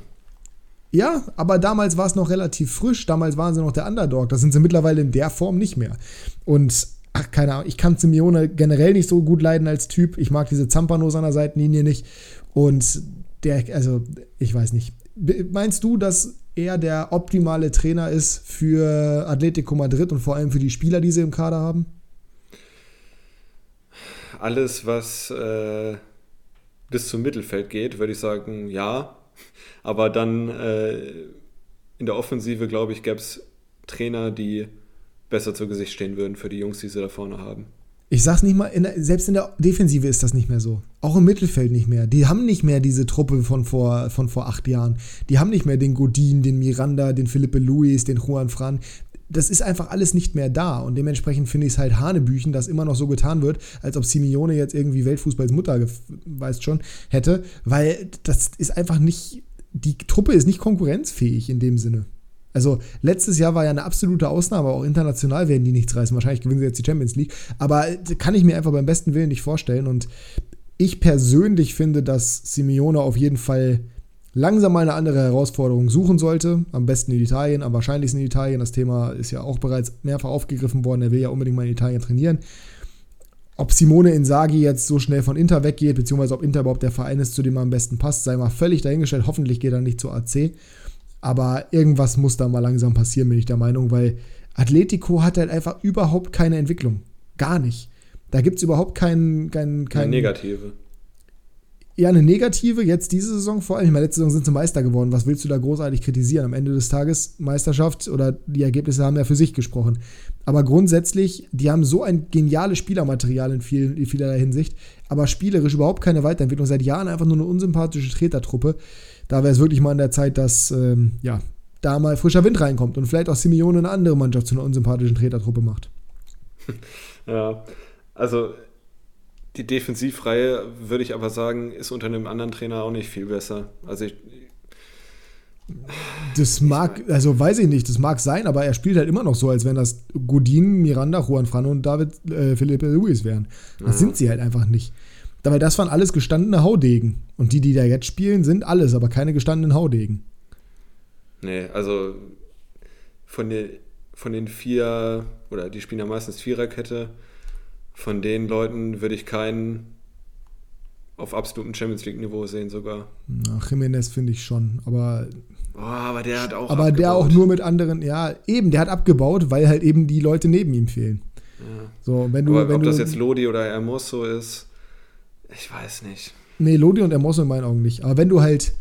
Ja, aber damals war es noch relativ frisch. Damals waren sie noch der Underdog. Das sind sie mittlerweile in der Form nicht mehr. Und ach, keine Ahnung, ich kann Simeone generell nicht so gut leiden als Typ. Ich mag diese Zampanos an der Seitenlinie nicht. Und der, also, ich weiß nicht. Meinst du, dass er der optimale Trainer ist für Atletico Madrid und vor allem für die Spieler, die sie im Kader haben? Alles, was äh, bis zum Mittelfeld geht, würde ich sagen, ja. Aber dann äh, in der Offensive, glaube ich, gäbe es Trainer, die besser zu Gesicht stehen würden für die Jungs, die sie da vorne haben. Ich sag's nicht mal, in der, selbst in der Defensive ist das nicht mehr so. Auch im Mittelfeld nicht mehr. Die haben nicht mehr diese Truppe von vor, von vor acht Jahren. Die haben nicht mehr den Godin, den Miranda, den Philippe Luis, den Juan Fran. Das ist einfach alles nicht mehr da. Und dementsprechend finde ich es halt Hanebüchen, dass immer noch so getan wird, als ob Simeone jetzt irgendwie Weltfußballs Mutter, weißt schon, hätte. Weil das ist einfach nicht. Die Truppe ist nicht konkurrenzfähig in dem Sinne. Also letztes Jahr war ja eine absolute Ausnahme, auch international werden die nichts reißen. Wahrscheinlich gewinnen sie jetzt die Champions League. Aber kann ich mir einfach beim besten Willen nicht vorstellen. Und ich persönlich finde, dass Simeone auf jeden Fall langsam mal eine andere Herausforderung suchen sollte. Am besten in Italien, am wahrscheinlichsten in Italien. Das Thema ist ja auch bereits mehrfach aufgegriffen worden. Er will ja unbedingt mal in Italien trainieren. Ob Simone Inzaghi jetzt so schnell von Inter weggeht, beziehungsweise ob Inter überhaupt der Verein ist, zu dem er am besten passt, sei mal völlig dahingestellt. Hoffentlich geht er nicht zur AC. Aber irgendwas muss da mal langsam passieren, bin ich der Meinung, weil Atletico hat halt einfach überhaupt keine Entwicklung. Gar nicht. Da gibt es überhaupt keinen. keinen, keinen Negative. eher eine negative, jetzt diese Saison vor allem. Ich meine, letzte Saison sind sie Meister geworden. Was willst du da großartig kritisieren? Am Ende des Tages, Meisterschaft oder die Ergebnisse haben ja für sich gesprochen. Aber grundsätzlich, die haben so ein geniales Spielermaterial in, vielen, in vielerlei Hinsicht, aber spielerisch überhaupt keine Weiterentwicklung. Seit Jahren einfach nur eine unsympathische Tretertruppe. Da wäre es wirklich mal an der Zeit, dass ähm, ja, da mal frischer Wind reinkommt und vielleicht auch Simeone eine andere Mannschaft zu einer unsympathischen Tretertruppe macht. Ja, also die Defensivreihe, würde ich aber sagen, ist unter einem anderen Trainer auch nicht viel besser. Also ich, das mag, also weiß ich nicht, das mag sein, aber er spielt halt immer noch so, als wenn das Godin, Miranda, Juan Fran und David äh, Felipe Luis wären. Das mhm. sind sie halt einfach nicht. Dabei, das waren alles gestandene Haudegen. Und die, die da jetzt spielen, sind alles, aber keine gestandenen Haudegen. Nee, also von den, von den vier, oder die spielen ja meistens Viererkette, von den Leuten würde ich keinen auf absolutem Champions League-Niveau sehen sogar. Na, Jiménez finde ich schon, aber. Oh, aber der hat auch. Aber abgebaut. der auch nur mit anderen, ja, eben, der hat abgebaut, weil halt eben die Leute neben ihm fehlen. Ja. So, wenn du, aber wenn ob du, das jetzt Lodi oder Hermoso ist, ich weiß nicht. Nee, Lodi und Hermoso in meinen Augen nicht. Aber wenn du halt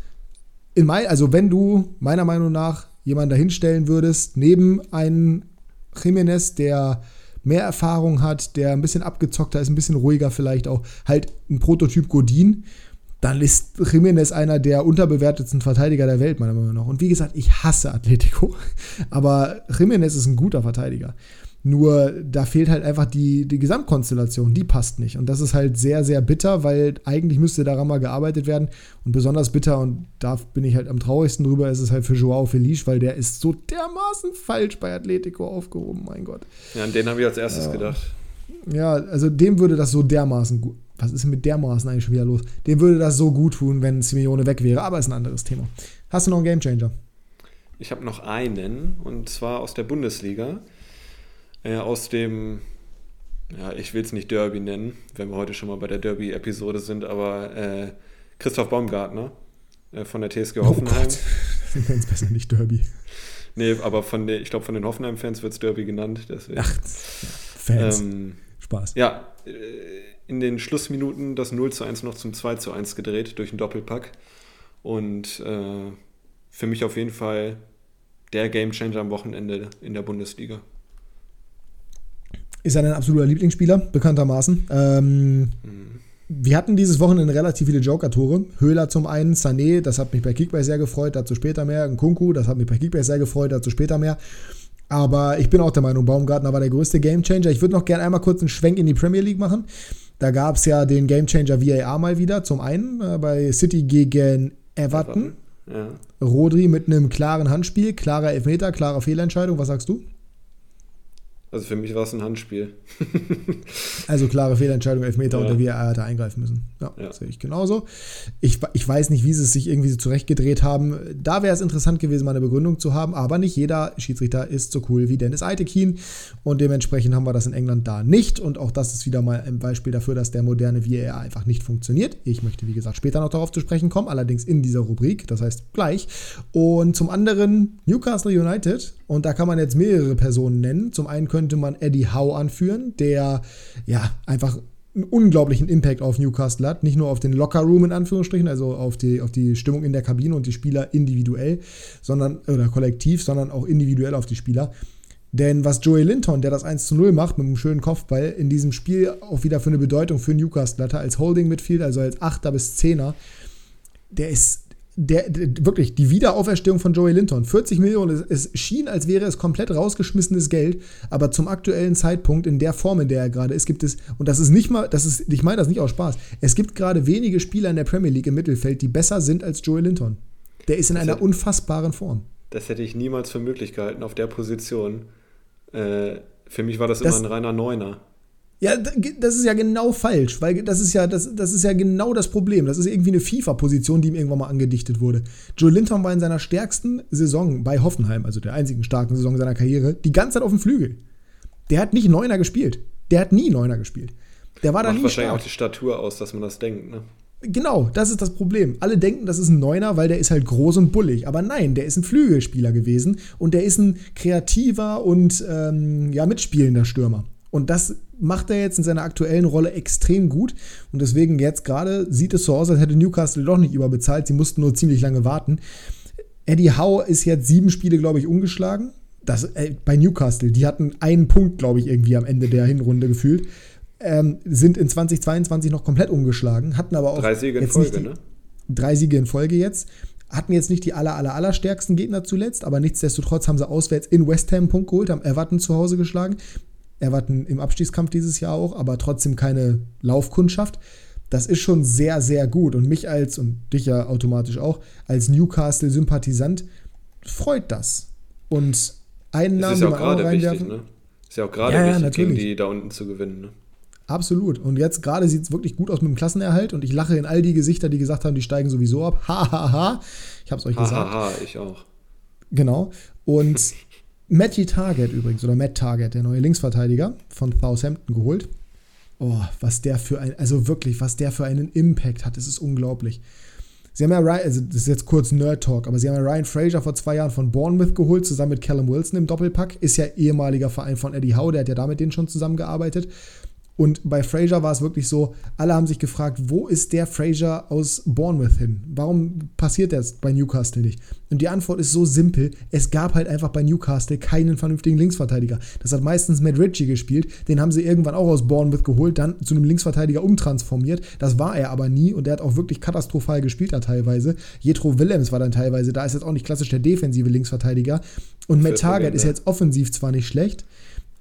in mein, also wenn du meiner Meinung nach jemanden dahinstellen würdest, neben einen Jiménez, der mehr Erfahrung hat, der ein bisschen abgezockter ist, ein bisschen ruhiger vielleicht auch, halt ein Prototyp Godin, dann ist Jiménez einer der unterbewertetsten Verteidiger der Welt, meiner Meinung nach. Und wie gesagt, ich hasse Atletico, aber Jiménez ist ein guter Verteidiger. Nur da fehlt halt einfach die, die Gesamtkonstellation, die passt nicht. Und das ist halt sehr, sehr bitter, weil eigentlich müsste daran mal gearbeitet werden. Und besonders bitter, und da bin ich halt am traurigsten drüber, ist es halt für Joao Felice, weil der ist so dermaßen falsch bei Atletico aufgehoben, mein Gott. Ja, an den habe ich als erstes ja. gedacht. Ja, also dem würde das so dermaßen gut. Was ist mit dermaßen eigentlich schon wieder los? Dem würde das so gut tun, wenn Simeone weg wäre, aber ist ein anderes Thema. Hast du noch einen Gamechanger? Ich habe noch einen, und zwar aus der Bundesliga äh, aus dem, ja, ich will es nicht Derby nennen, wenn wir heute schon mal bei der Derby-Episode sind, aber äh, Christoph Baumgartner äh, von der TSG oh Hoffenheim. Oh nennen es besser nicht Derby. Nee, aber von der, ich glaube, von den Hoffenheim-Fans wird es Derby genannt. Deswegen. Ach, Fans. Ähm, Spaß. Ja, äh, in den Schlussminuten das 0 zu 1 noch zum 2 zu 1 gedreht durch einen Doppelpack. Und äh, für mich auf jeden Fall der Gamechanger am Wochenende in der Bundesliga. Ist er dein absoluter Lieblingsspieler, bekanntermaßen. Ähm, mhm. Wir hatten dieses Wochenende relativ viele Joker-Tore. Höhler zum einen, Sané, das hat mich bei Kickbase sehr gefreut, dazu später mehr. Nkunku, das hat mich bei Kickbase sehr gefreut, dazu später mehr. Aber ich bin auch der Meinung, Baumgartner war der größte Gamechanger. Ich würde noch gerne einmal kurz einen Schwenk in die Premier League machen. Da gab es ja den Gamechanger VAR mal wieder. Zum einen äh, bei City gegen Everton. Ja. Rodri mit einem klaren Handspiel, klarer Elfmeter, klare Fehlentscheidung. Was sagst du? Also für mich war es ein Handspiel. also klare Fehlentscheidung, Elfmeter ja. und der VAR hätte eingreifen müssen. Ja, ja. sehe ich genauso. Ich, ich weiß nicht, wie sie es sich irgendwie so zurechtgedreht haben. Da wäre es interessant gewesen, mal eine Begründung zu haben, aber nicht jeder Schiedsrichter ist so cool wie Dennis Eitekin und dementsprechend haben wir das in England da nicht und auch das ist wieder mal ein Beispiel dafür, dass der moderne VAR einfach nicht funktioniert. Ich möchte, wie gesagt, später noch darauf zu sprechen kommen, allerdings in dieser Rubrik, das heißt gleich. Und zum anderen Newcastle United und da kann man jetzt mehrere Personen nennen. Zum einen könnte man Eddie Howe anführen, der ja einfach einen unglaublichen Impact auf Newcastle hat. Nicht nur auf den Locker-Room in Anführungsstrichen, also auf die, auf die Stimmung in der Kabine und die Spieler individuell, sondern, oder kollektiv, sondern auch individuell auf die Spieler. Denn was Joey Linton, der das 1 zu 0 macht mit einem schönen Kopfball, in diesem Spiel auch wieder für eine Bedeutung für Newcastle hatte, als Holding-Midfield, also als Achter bis Zehner, der ist der, der, wirklich die Wiederauferstehung von Joey Linton. 40 Millionen, es, es, schien, als wäre es komplett rausgeschmissenes Geld, aber zum aktuellen Zeitpunkt, in der Form, in der er gerade ist, gibt es, und das ist nicht mal, das ist, ich meine das nicht aus Spaß, es gibt gerade wenige Spieler in der Premier League im Mittelfeld, die besser sind als Joey Linton. Der ist in das einer hätte, unfassbaren Form. Das hätte ich niemals für möglich gehalten auf der Position. Äh, für mich war das, das immer ein reiner Neuner. Ja, das ist ja genau falsch, weil das ist ja, das, das ist ja genau das Problem. Das ist irgendwie eine FIFA-Position, die ihm irgendwann mal angedichtet wurde. Joe Linton war in seiner stärksten Saison bei Hoffenheim, also der einzigen starken Saison seiner Karriere, die ganze Zeit auf dem Flügel. Der hat nicht Neuner gespielt. Der hat nie Neuner gespielt. Der war da nie wahrscheinlich stark. auch die Statur aus, dass man das denkt, ne? Genau, das ist das Problem. Alle denken, das ist ein Neuner, weil der ist halt groß und bullig. Aber nein, der ist ein Flügelspieler gewesen und der ist ein kreativer und ähm, ja, mitspielender Stürmer. Und das macht er jetzt in seiner aktuellen Rolle extrem gut. Und deswegen jetzt gerade sieht es so aus, als hätte Newcastle doch nicht überbezahlt. Sie mussten nur ziemlich lange warten. Eddie Howe ist jetzt sieben Spiele, glaube ich, ungeschlagen. Das, äh, bei Newcastle, die hatten einen Punkt, glaube ich, irgendwie am Ende der Hinrunde gefühlt. Ähm, sind in 2022 noch komplett umgeschlagen, hatten aber auch. Drei Siege in Folge, die, ne? Drei Siege in Folge jetzt. Hatten jetzt nicht die aller, aller, aller stärksten Gegner zuletzt, aber nichtsdestotrotz haben sie auswärts in West Ham einen Punkt geholt, haben Everton zu Hause geschlagen. Everton im Abstiegskampf dieses Jahr auch, aber trotzdem keine Laufkundschaft. Das ist schon sehr, sehr gut. Und mich als, und dich ja automatisch auch, als Newcastle-Sympathisant freut das. Und einen Namen, den man auch reinwerfen. Wichtig, ne? Ist ja auch gerade ja, wichtig, ja, gegen die da unten zu gewinnen. Ne? Absolut. Und jetzt gerade sieht es wirklich gut aus mit dem Klassenerhalt und ich lache in all die Gesichter, die gesagt haben, die steigen sowieso ab. Hahaha. Ha, ha. Ich habe es euch ha, gesagt. Haha, ich auch. Genau. Und Matty Target übrigens, oder Matt Target, der neue Linksverteidiger von Southampton geholt. Oh, was der für ein, also wirklich, was der für einen Impact hat, das ist unglaublich. Sie haben ja Ryan, also das ist jetzt kurz Nerd Talk, aber sie haben ja Ryan Fraser vor zwei Jahren von Bournemouth geholt, zusammen mit Callum Wilson im Doppelpack. Ist ja ehemaliger Verein von Eddie Howe, der hat ja damit denen schon zusammengearbeitet. Und bei Fraser war es wirklich so, alle haben sich gefragt, wo ist der Fraser aus Bournemouth hin? Warum passiert das bei Newcastle nicht? Und die Antwort ist so simpel, es gab halt einfach bei Newcastle keinen vernünftigen Linksverteidiger. Das hat meistens Matt Ritchie gespielt, den haben sie irgendwann auch aus Bournemouth geholt, dann zu einem Linksverteidiger umtransformiert. Das war er aber nie und der hat auch wirklich katastrophal gespielt da teilweise. Jetro Willems war dann teilweise, da ist jetzt auch nicht klassisch der defensive Linksverteidiger. Und Matt Target ist jetzt offensiv zwar nicht schlecht,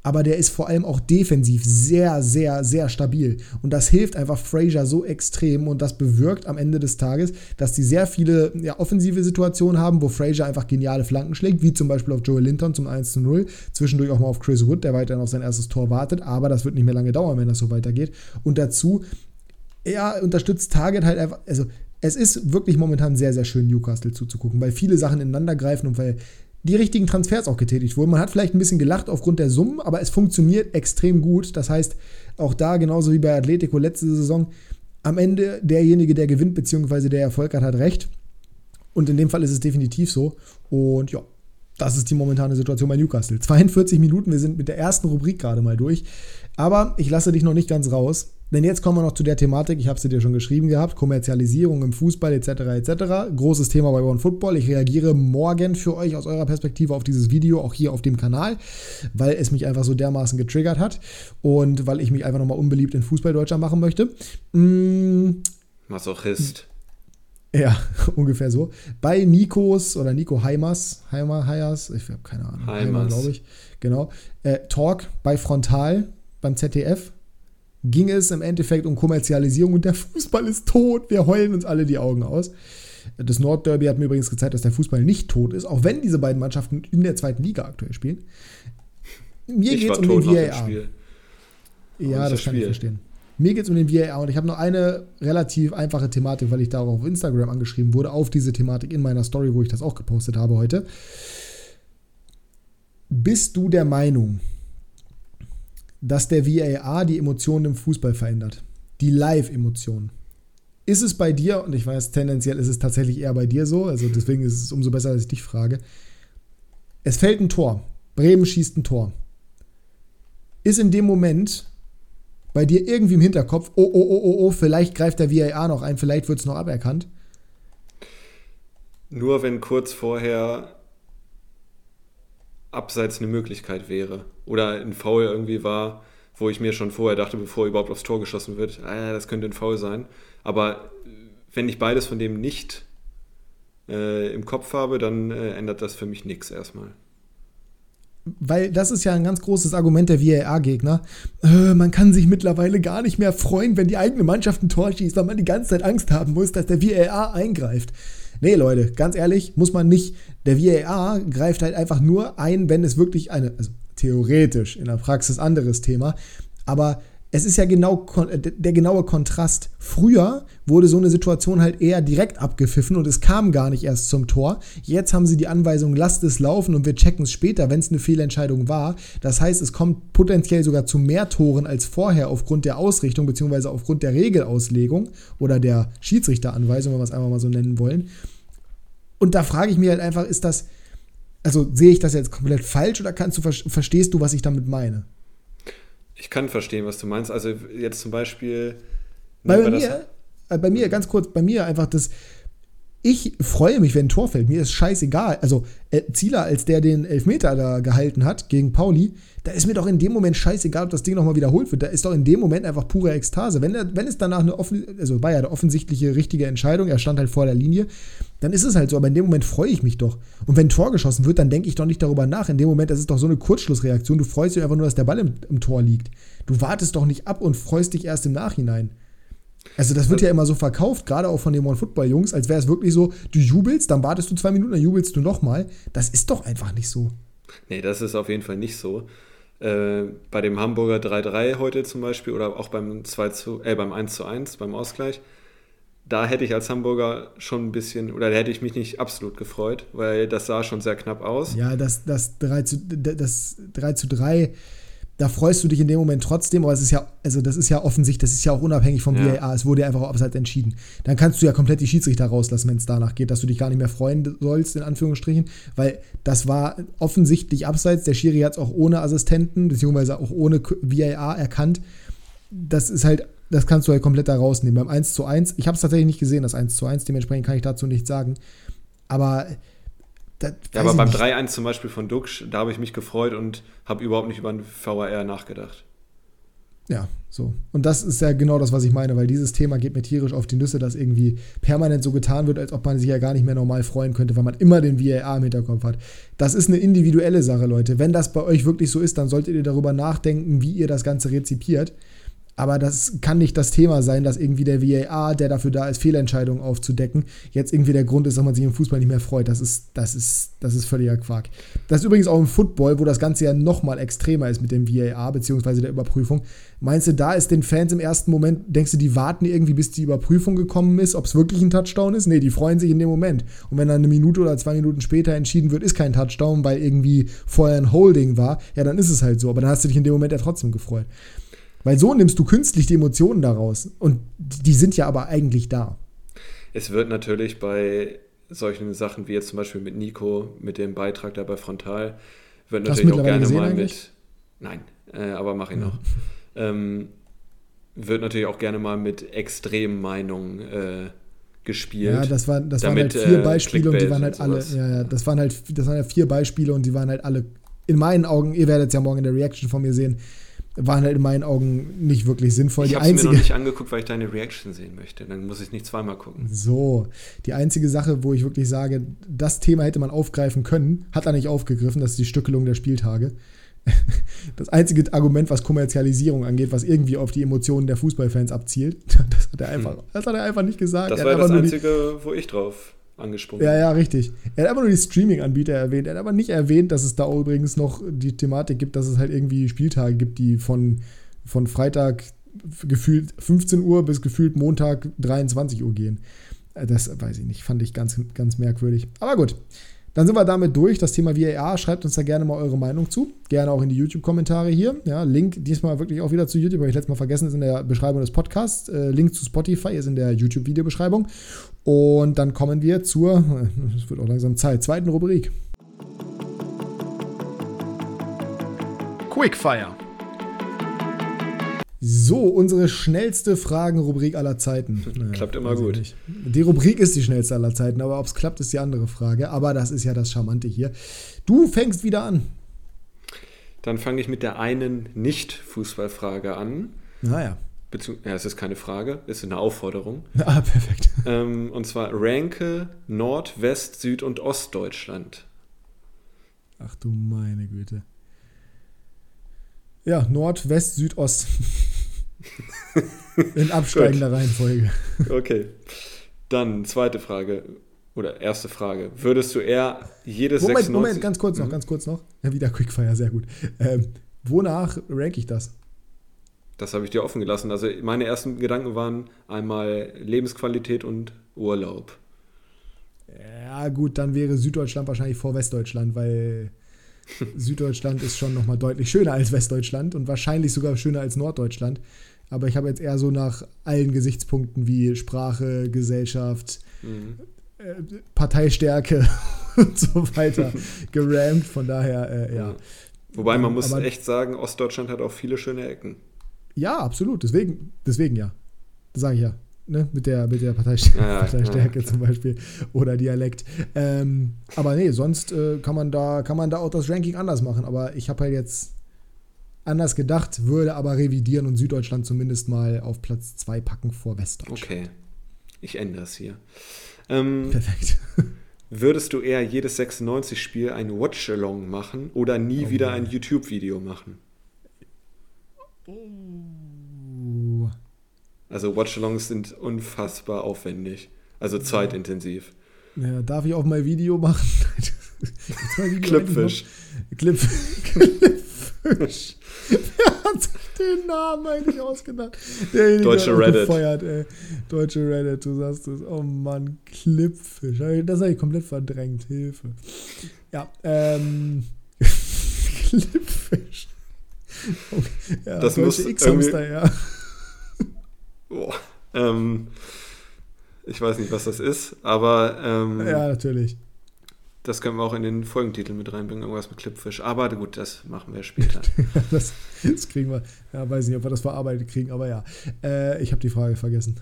aber der ist vor allem auch defensiv sehr, sehr, sehr stabil. Und das hilft einfach Fraser so extrem und das bewirkt am Ende des Tages, dass die sehr viele ja, offensive Situationen haben, wo Fraser einfach geniale Flanken schlägt, wie zum Beispiel auf Joel Linton zum 1 zu 0, zwischendurch auch mal auf Chris Wood, der weiterhin auf sein erstes Tor wartet, aber das wird nicht mehr lange dauern, wenn das so weitergeht. Und dazu, er unterstützt Target halt einfach, also es ist wirklich momentan sehr, sehr schön, Newcastle zuzugucken, weil viele Sachen ineinander greifen und weil die richtigen Transfers auch getätigt wurden. Man hat vielleicht ein bisschen gelacht aufgrund der Summen, aber es funktioniert extrem gut. Das heißt, auch da, genauso wie bei Atletico letzte Saison, am Ende derjenige, der gewinnt, beziehungsweise der Erfolg hat, hat recht. Und in dem Fall ist es definitiv so. Und ja, das ist die momentane Situation bei Newcastle. 42 Minuten, wir sind mit der ersten Rubrik gerade mal durch. Aber ich lasse dich noch nicht ganz raus. Denn jetzt kommen wir noch zu der Thematik, ich habe sie dir schon geschrieben gehabt, Kommerzialisierung im Fußball etc. etc. Großes Thema bei One Football. Ich reagiere morgen für euch aus eurer Perspektive auf dieses Video, auch hier auf dem Kanal, weil es mich einfach so dermaßen getriggert hat und weil ich mich einfach nochmal unbeliebt in Fußball Deutschland machen möchte. Mm. Masochist. Ja, ungefähr so. Bei Nikos oder Nico Heimers, Heimer, Heiers, ich habe keine Ahnung, Heimer, glaube ich, genau. Äh, Talk bei Frontal beim ZDF ging es im Endeffekt um Kommerzialisierung und der Fußball ist tot. Wir heulen uns alle die Augen aus. Das Nordderby hat mir übrigens gezeigt, dass der Fußball nicht tot ist, auch wenn diese beiden Mannschaften in der zweiten Liga aktuell spielen. Mir geht es um den VAR. Ja, das kann ich verstehen. Mir geht es um den VAR und ich habe noch eine relativ einfache Thematik, weil ich da auch auf Instagram angeschrieben wurde, auf diese Thematik in meiner Story, wo ich das auch gepostet habe heute. Bist du der Meinung, dass der VAR die Emotionen im Fußball verändert. Die Live-Emotionen. Ist es bei dir, und ich weiß, tendenziell ist es tatsächlich eher bei dir so, also deswegen ist es umso besser, dass ich dich frage. Es fällt ein Tor. Bremen schießt ein Tor. Ist in dem Moment bei dir irgendwie im Hinterkopf, oh, oh, oh, oh, oh, vielleicht greift der VAR noch ein, vielleicht wird es noch aberkannt? Nur wenn kurz vorher abseits eine Möglichkeit wäre. Oder ein Foul irgendwie war, wo ich mir schon vorher dachte, bevor überhaupt aufs Tor geschossen wird, ah, das könnte ein Foul sein. Aber wenn ich beides von dem nicht äh, im Kopf habe, dann äh, ändert das für mich nichts erstmal. Weil das ist ja ein ganz großes Argument der VAR-Gegner. Äh, man kann sich mittlerweile gar nicht mehr freuen, wenn die eigene Mannschaft ein Tor schießt, weil man die ganze Zeit Angst haben muss, dass der VAR eingreift. Nee, Leute, ganz ehrlich, muss man nicht. Der VAR greift halt einfach nur ein, wenn es wirklich eine, also theoretisch, in der Praxis anderes Thema, aber es ist ja genau der genaue Kontrast. Früher wurde so eine Situation halt eher direkt abgepfiffen und es kam gar nicht erst zum Tor. Jetzt haben sie die Anweisung, lasst es laufen und wir checken es später, wenn es eine Fehlentscheidung war. Das heißt, es kommt potenziell sogar zu mehr Toren als vorher aufgrund der Ausrichtung bzw. aufgrund der Regelauslegung oder der Schiedsrichteranweisung, wenn wir es einfach mal so nennen wollen. Und da frage ich mich halt einfach, ist das, also sehe ich das jetzt komplett falsch oder kannst du, verstehst du, was ich damit meine? Ich kann verstehen, was du meinst. Also jetzt zum Beispiel. Bei, bei mir, äh, bei mir, ganz kurz, bei mir einfach das, ich freue mich, wenn ein Tor fällt. Mir ist scheißegal. Also, äh, Zieler, als der den Elfmeter da gehalten hat gegen Pauli, da ist mir doch in dem Moment scheißegal, ob das Ding nochmal wiederholt wird. Da ist doch in dem Moment einfach pure Ekstase. Wenn, er, wenn es danach eine offen, also war ja eine offensichtliche richtige Entscheidung, er stand halt vor der Linie, dann ist es halt so. Aber in dem Moment freue ich mich doch. Und wenn ein Tor geschossen wird, dann denke ich doch nicht darüber nach. In dem Moment, das ist doch so eine Kurzschlussreaktion. Du freust dich einfach nur, dass der Ball im, im Tor liegt. Du wartest doch nicht ab und freust dich erst im Nachhinein. Also das wird ja immer so verkauft, gerade auch von den One-Football-Jungs, als wäre es wirklich so, du jubelst, dann wartest du zwei Minuten, dann jubelst du nochmal. Das ist doch einfach nicht so. Nee, das ist auf jeden Fall nicht so. Äh, bei dem Hamburger 3-3 heute zum Beispiel oder auch beim, 2 zu, äh, beim 1 zu 1, beim Ausgleich, da hätte ich als Hamburger schon ein bisschen, oder da hätte ich mich nicht absolut gefreut, weil das sah schon sehr knapp aus. Ja, das, das, 3, zu, das 3 zu 3 da freust du dich in dem Moment trotzdem, aber es ist ja, also das ist ja offensichtlich, das ist ja auch unabhängig vom ja. VAR, es wurde ja einfach auch abseits entschieden. Dann kannst du ja komplett die Schiedsrichter rauslassen, wenn es danach geht, dass du dich gar nicht mehr freuen sollst, in Anführungsstrichen, weil das war offensichtlich abseits, der Schiri hat es auch ohne Assistenten, beziehungsweise auch ohne VAR erkannt. Das ist halt, das kannst du halt komplett da rausnehmen. Beim 1 zu 1, ich habe es tatsächlich nicht gesehen, das 1 zu 1, dementsprechend kann ich dazu nichts sagen, aber ja, aber beim 3-1 zum Beispiel von Duxch, da habe ich mich gefreut und habe überhaupt nicht über den VAR nachgedacht. Ja, so. Und das ist ja genau das, was ich meine, weil dieses Thema geht mir tierisch auf die Nüsse, dass irgendwie permanent so getan wird, als ob man sich ja gar nicht mehr normal freuen könnte, weil man immer den VAR im Hinterkopf hat. Das ist eine individuelle Sache, Leute. Wenn das bei euch wirklich so ist, dann solltet ihr darüber nachdenken, wie ihr das Ganze rezipiert. Aber das kann nicht das Thema sein, dass irgendwie der VAR, der dafür da ist, Fehlentscheidungen aufzudecken, jetzt irgendwie der Grund ist, dass man sich im Fußball nicht mehr freut. Das ist, das ist, das ist völliger Quark. Das ist übrigens auch im Football, wo das Ganze ja nochmal extremer ist mit dem VAR, beziehungsweise der Überprüfung. Meinst du, da ist den Fans im ersten Moment, denkst du, die warten irgendwie, bis die Überprüfung gekommen ist, ob es wirklich ein Touchdown ist? Nee, die freuen sich in dem Moment. Und wenn dann eine Minute oder zwei Minuten später entschieden wird, ist kein Touchdown, weil irgendwie vorher ein Holding war, ja, dann ist es halt so. Aber dann hast du dich in dem Moment ja trotzdem gefreut. Weil so nimmst du künstlich die Emotionen daraus. Und die sind ja aber eigentlich da. Es wird natürlich bei solchen Sachen wie jetzt zum Beispiel mit Nico, mit dem Beitrag da bei Frontal, wird natürlich auch gerne mal eigentlich? mit. Nein, äh, aber mach ich ja. noch. Ähm, wird natürlich auch gerne mal mit extremen Meinungen äh, gespielt. Ja, das, war, das damit, waren halt vier äh, Beispiele und die waren halt alle. Ja, ja, das waren halt, das waren ja vier Beispiele und die waren halt alle in meinen Augen, ihr werdet es ja morgen in der Reaction von mir sehen, waren halt in meinen Augen nicht wirklich sinnvoll. Ich habe es mir noch nicht angeguckt, weil ich deine Reaction sehen möchte. Dann muss ich nicht zweimal gucken. So, die einzige Sache, wo ich wirklich sage, das Thema hätte man aufgreifen können, hat er nicht aufgegriffen, das ist die Stückelung der Spieltage. Das einzige Argument, was Kommerzialisierung angeht, was irgendwie auf die Emotionen der Fußballfans abzielt, das hat er einfach, hm. das hat er einfach nicht gesagt. Das war das Einzige, wo ich drauf angesprungen. Ja, ja, richtig. Er hat aber nur die Streaming-Anbieter erwähnt. Er hat aber nicht erwähnt, dass es da übrigens noch die Thematik gibt, dass es halt irgendwie Spieltage gibt, die von, von Freitag gefühlt 15 Uhr bis gefühlt Montag 23 Uhr gehen. Äh, das weiß ich nicht, fand ich ganz, ganz merkwürdig. Aber gut. Dann sind wir damit durch. Das Thema VAR. Schreibt uns da gerne mal eure Meinung zu. Gerne auch in die YouTube-Kommentare hier. Ja, Link diesmal wirklich auch wieder zu YouTube, habe ich letztes Mal vergessen, ist in der Beschreibung des Podcasts. Äh, Link zu Spotify ist in der YouTube-Videobeschreibung. Und dann kommen wir zur, es wird auch langsam Zeit, zweiten Rubrik. Quickfire. So, unsere schnellste Fragenrubrik aller Zeiten. Naja, klappt immer gut. Nicht. Die Rubrik ist die schnellste aller Zeiten, aber ob es klappt, ist die andere Frage. Aber das ist ja das Charmante hier. Du fängst wieder an. Dann fange ich mit der einen Nicht-Fußballfrage an. Naja. Bezieh ja, es ist keine Frage, es ist eine Aufforderung. Ah, perfekt. Ähm, und zwar ranke Nord-, West-, Süd- und Ostdeutschland. Ach du meine Güte. Ja, Nord, West, Süd, Ost. In absteigender Reihenfolge. Okay. Dann zweite Frage. Oder erste Frage. Würdest du eher jedes Moment, 96... Moment, ganz kurz noch, mhm. ganz kurz noch. Ja, wieder Quickfire, sehr gut. Ähm, wonach rank ich das? Das habe ich dir offen gelassen. Also meine ersten Gedanken waren einmal Lebensqualität und Urlaub. Ja, gut, dann wäre Süddeutschland wahrscheinlich vor Westdeutschland, weil Süddeutschland ist schon nochmal deutlich schöner als Westdeutschland und wahrscheinlich sogar schöner als Norddeutschland. Aber ich habe jetzt eher so nach allen Gesichtspunkten wie Sprache, Gesellschaft, mhm. äh, Parteistärke und so weiter gerammt. Von daher, äh, ja. Wobei man muss Aber- echt sagen, Ostdeutschland hat auch viele schöne Ecken. Ja, absolut. Deswegen, deswegen ja. Das sage ich ja. Ne? Mit der, mit der Parteistärke, Ja, ja, Parteistärke ja. zum Beispiel oder Dialekt. Ähm, aber nee, sonst äh, kann, man da, kann man da auch das Ranking anders machen. Aber ich habe halt jetzt anders gedacht, würde aber revidieren und Süddeutschland zumindest mal auf Platz 2 packen vor Westdeutschland. Okay, ich ändere es hier. Ähm, Perfekt. würdest du eher jedes 96-Spiel ein Watch-Along machen oder nie Oh wieder ein YouTube-Video machen? Uh, Also Watch-Alongs sind unfassbar aufwendig, also zeitintensiv. ja, darf ich auch mal Video machen? Video Clipfish. Clip, Clipfish. Wer hat sich den Namen eigentlich ausgedacht? Derjenige Deutsche Reddit. Gefeuert, ey. Deutsche Reddit, du sagst es. Oh Mann, Clipfish. Das habe ich komplett verdrängt. Hilfe. Ja, ähm. Clipfish. Okay. Ja, Das muss X-Hamster, ja. Boah. Ähm, ich weiß nicht, was das ist, aber ähm, Ja, natürlich. Das können wir auch in den Folgentitel mit reinbringen, irgendwas mit Clipfish. Aber gut, das machen wir später. Das, das kriegen wir. Ja, weiß nicht, ob wir das verarbeitet kriegen, aber ja. Äh, ich habe die Frage vergessen.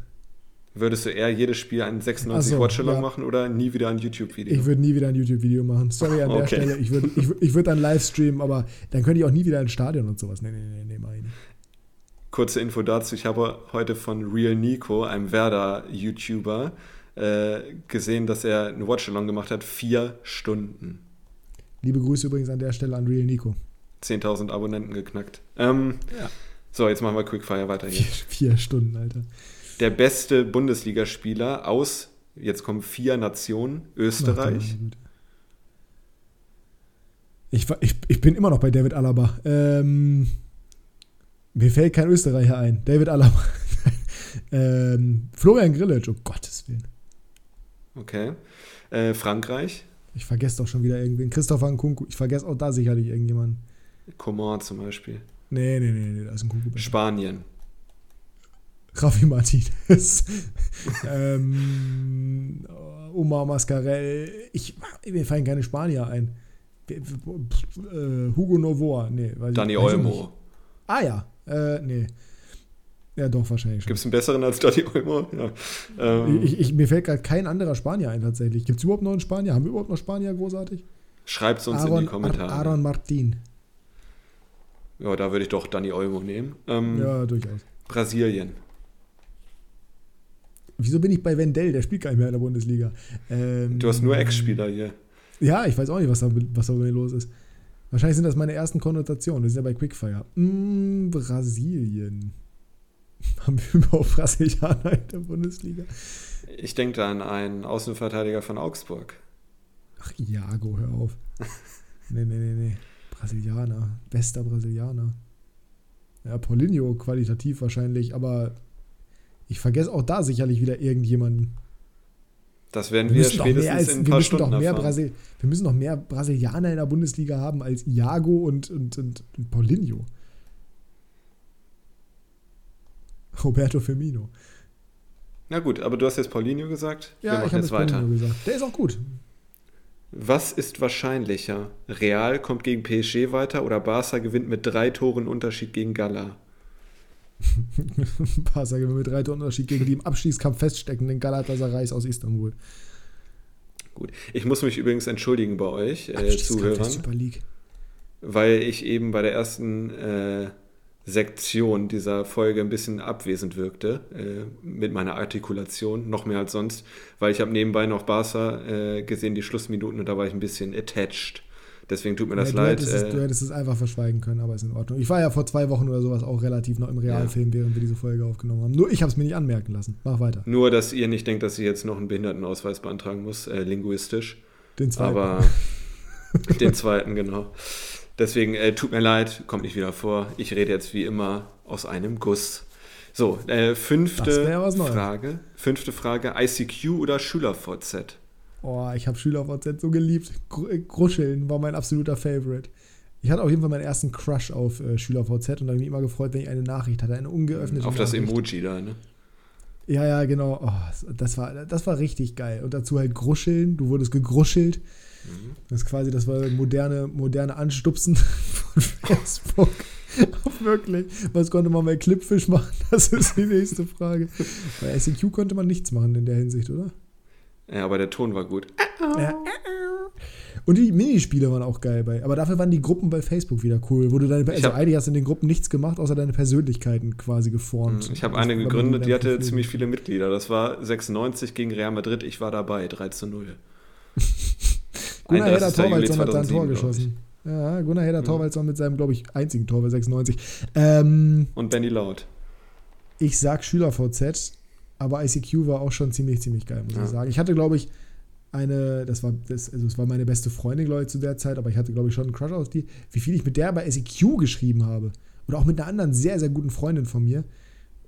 Würdest du eher jedes Spiel ein 96 Ach so, Watch-Along ja. machen oder nie wieder ein YouTube-Video? Ich würde nie wieder ein YouTube-Video machen. Sorry an der Okay. Stelle. Ich würde ich, ich würd dann live streamen, aber dann könnte ich auch nie wieder ins Stadion und sowas. Nee, nee, nee, nee, mach ich nicht. Kurze Info dazu, ich habe heute von Real Nico, einem Werder-YouTuber, äh, gesehen, dass er eine Watch-Along gemacht hat, vier Stunden. Liebe Grüße übrigens an der Stelle an Real Nico. 10.000 Abonnenten geknackt. Ähm, Ja. So, jetzt machen wir Quickfire weiter hier. Vier, vier Stunden, Alter. Der beste Bundesligaspieler aus, jetzt kommen vier Nationen, Österreich. Ich, ich, ich bin immer noch bei David Alaba. Ähm, mir fällt kein Österreicher ein. David Alaba. ähm, Florian Grillitsch, um Gottes Willen. Okay. Äh, Frankreich, Ich vergesse doch schon wieder irgendwen. Christopher Nkunku. Ich vergesse auch da sicherlich irgendjemanden. Coman zum Beispiel. Nee, nee, nee, nee, da ist ein besser. Spanien, Raffi Martinez. ähm, Omar Mascarell. Ich, mir fallen keine Spanier ein. Äh, Hugo Novoa. Nee, weiß Dani ich. Olmo. Ah ja. Äh, nee. Ja, doch, wahrscheinlich schon. Gibt es einen besseren als Dani Olmo? Ja. Ähm, Ich, ich, mir fällt gerade kein anderer Spanier ein tatsächlich. Gibt es überhaupt noch einen Spanier? Haben wir überhaupt noch Spanier großartig? Schreibt es uns in die Kommentare. Ar- Aaron Martin. Ja, da würde ich doch Dani Olmo nehmen. Ähm, Ja, durchaus. Brasilien. Wieso bin ich bei Wendell? Der spielt gar nicht mehr in der Bundesliga. Ähm, Du hast nur Ex-Spieler hier. Ja, ich weiß auch nicht, was da, was da bei mir los ist. Wahrscheinlich sind das meine ersten Konnotationen. Wir sind ja bei Quickfire. Mm, Brasilien. Haben wir überhaupt Brasilianer in der Bundesliga? Ich denke da an einen Außenverteidiger von Augsburg. Ach, Iago, hör auf. nee, nee, nee, nee. Brasilianer. Bester Brasilianer. Ja, Paulinho qualitativ wahrscheinlich, aber ich vergesse auch da sicherlich wieder irgendjemanden. Das werden Wir wir, doch spätestens mehr, als, in ein wir, paar müssen doch Stunden mehr erfahren. Brasil, wir müssen noch mehr Brasilianer in der Bundesliga haben als Iago und, und, und, und Paulinho. Roberto Firmino. Na gut, aber du hast jetzt Paulinho gesagt. wir Ja, ich habe jetzt weiter. Paulinho gesagt. Der ist auch gut. Was ist wahrscheinlicher? Real kommt gegen PSG weiter oder Barca gewinnt mit drei Toren Unterschied gegen Gala? Barca gewinnt mit drei Toren Unterschied gegen die im Abstiegskampf feststeckenden Galatasarays aus Istanbul. Gut. Ich muss mich übrigens entschuldigen bei euch, äh, Zuhörern, Super League. weil ich eben bei der ersten äh, Sektion dieser Folge ein bisschen abwesend wirkte äh, mit meiner Artikulation, noch mehr als sonst, weil ich habe nebenbei noch Barca äh, gesehen, die Schlussminuten, und da war ich ein bisschen attached. Deswegen tut mir das ja, leid. hättest es, äh, du hättest es einfach verschweigen können, aber ist in Ordnung. Ich war ja vor zwei Wochen oder sowas auch relativ noch im Realfilm, während wir diese Folge aufgenommen haben. Nur ich habe es mir nicht anmerken lassen. Mach weiter. Nur, dass ihr nicht denkt, dass ich jetzt noch einen Behindertenausweis beantragen muss, äh, linguistisch. Den zweiten. Aber den zweiten, genau. Deswegen äh, tut mir leid, kommt nicht wieder vor. Ich rede jetzt wie immer aus einem Guss. So, äh, Das fünfte. Frage. Fünfte Frage: ICQ oder SchülerVZ? Oh, ich habe SchülerVZ so geliebt. Äh, Gruscheln war mein absoluter Favorite. Ich hatte auf jeden Fall meinen ersten Crush auf äh, SchülerVZ und habe mich immer gefreut, wenn ich eine Nachricht hatte, eine ungeöffnete Auf das Nachricht. Emoji da, ne? Ja, ja, genau. Oh, das, war, das war richtig geil. Und dazu halt Gruscheln. Du wurdest gegruschelt. Mhm. Das ist quasi, das war moderne, moderne Anstupsen von Facebook. Wirklich. Was konnte man bei Clipfish machen? Das ist die nächste Frage. Bei ICQ konnte man nichts machen in der Hinsicht, oder? Ja, aber der Ton war gut. Ja. Und die Minispiele waren auch geil bei. Aber dafür waren die Gruppen bei Facebook wieder cool, wo du deine. Also hab- eigentlich hast du in den Gruppen nichts gemacht, außer deine Persönlichkeiten quasi geformt. Ich habe eine gegründet, die hatte dann ziemlich viele Mitglieder. Das war 96 gegen Real Madrid. Ich war dabei, 3 zu 0. Gunnar Hedder 31. Juli Torwaldsson hat da ein Tor 2007, glaub ich. geschossen. Ja, Gunnar Hedder Torwaldsson mit seinem, glaube ich, einzigen Tor bei 96. Ähm, Und Benny Laut. ich sag Schüler-VZ, aber ICQ war auch schon ziemlich, ziemlich geil, muss Ja. ich sagen. Ich hatte, glaube ich, eine, das war, das, also es war meine beste Freundin, glaube ich, zu der Zeit, aber ich hatte, glaube ich, schon einen Crush auf die, wie viel ich mit der bei ICQ geschrieben habe. Oder auch mit einer anderen sehr, sehr guten Freundin von mir.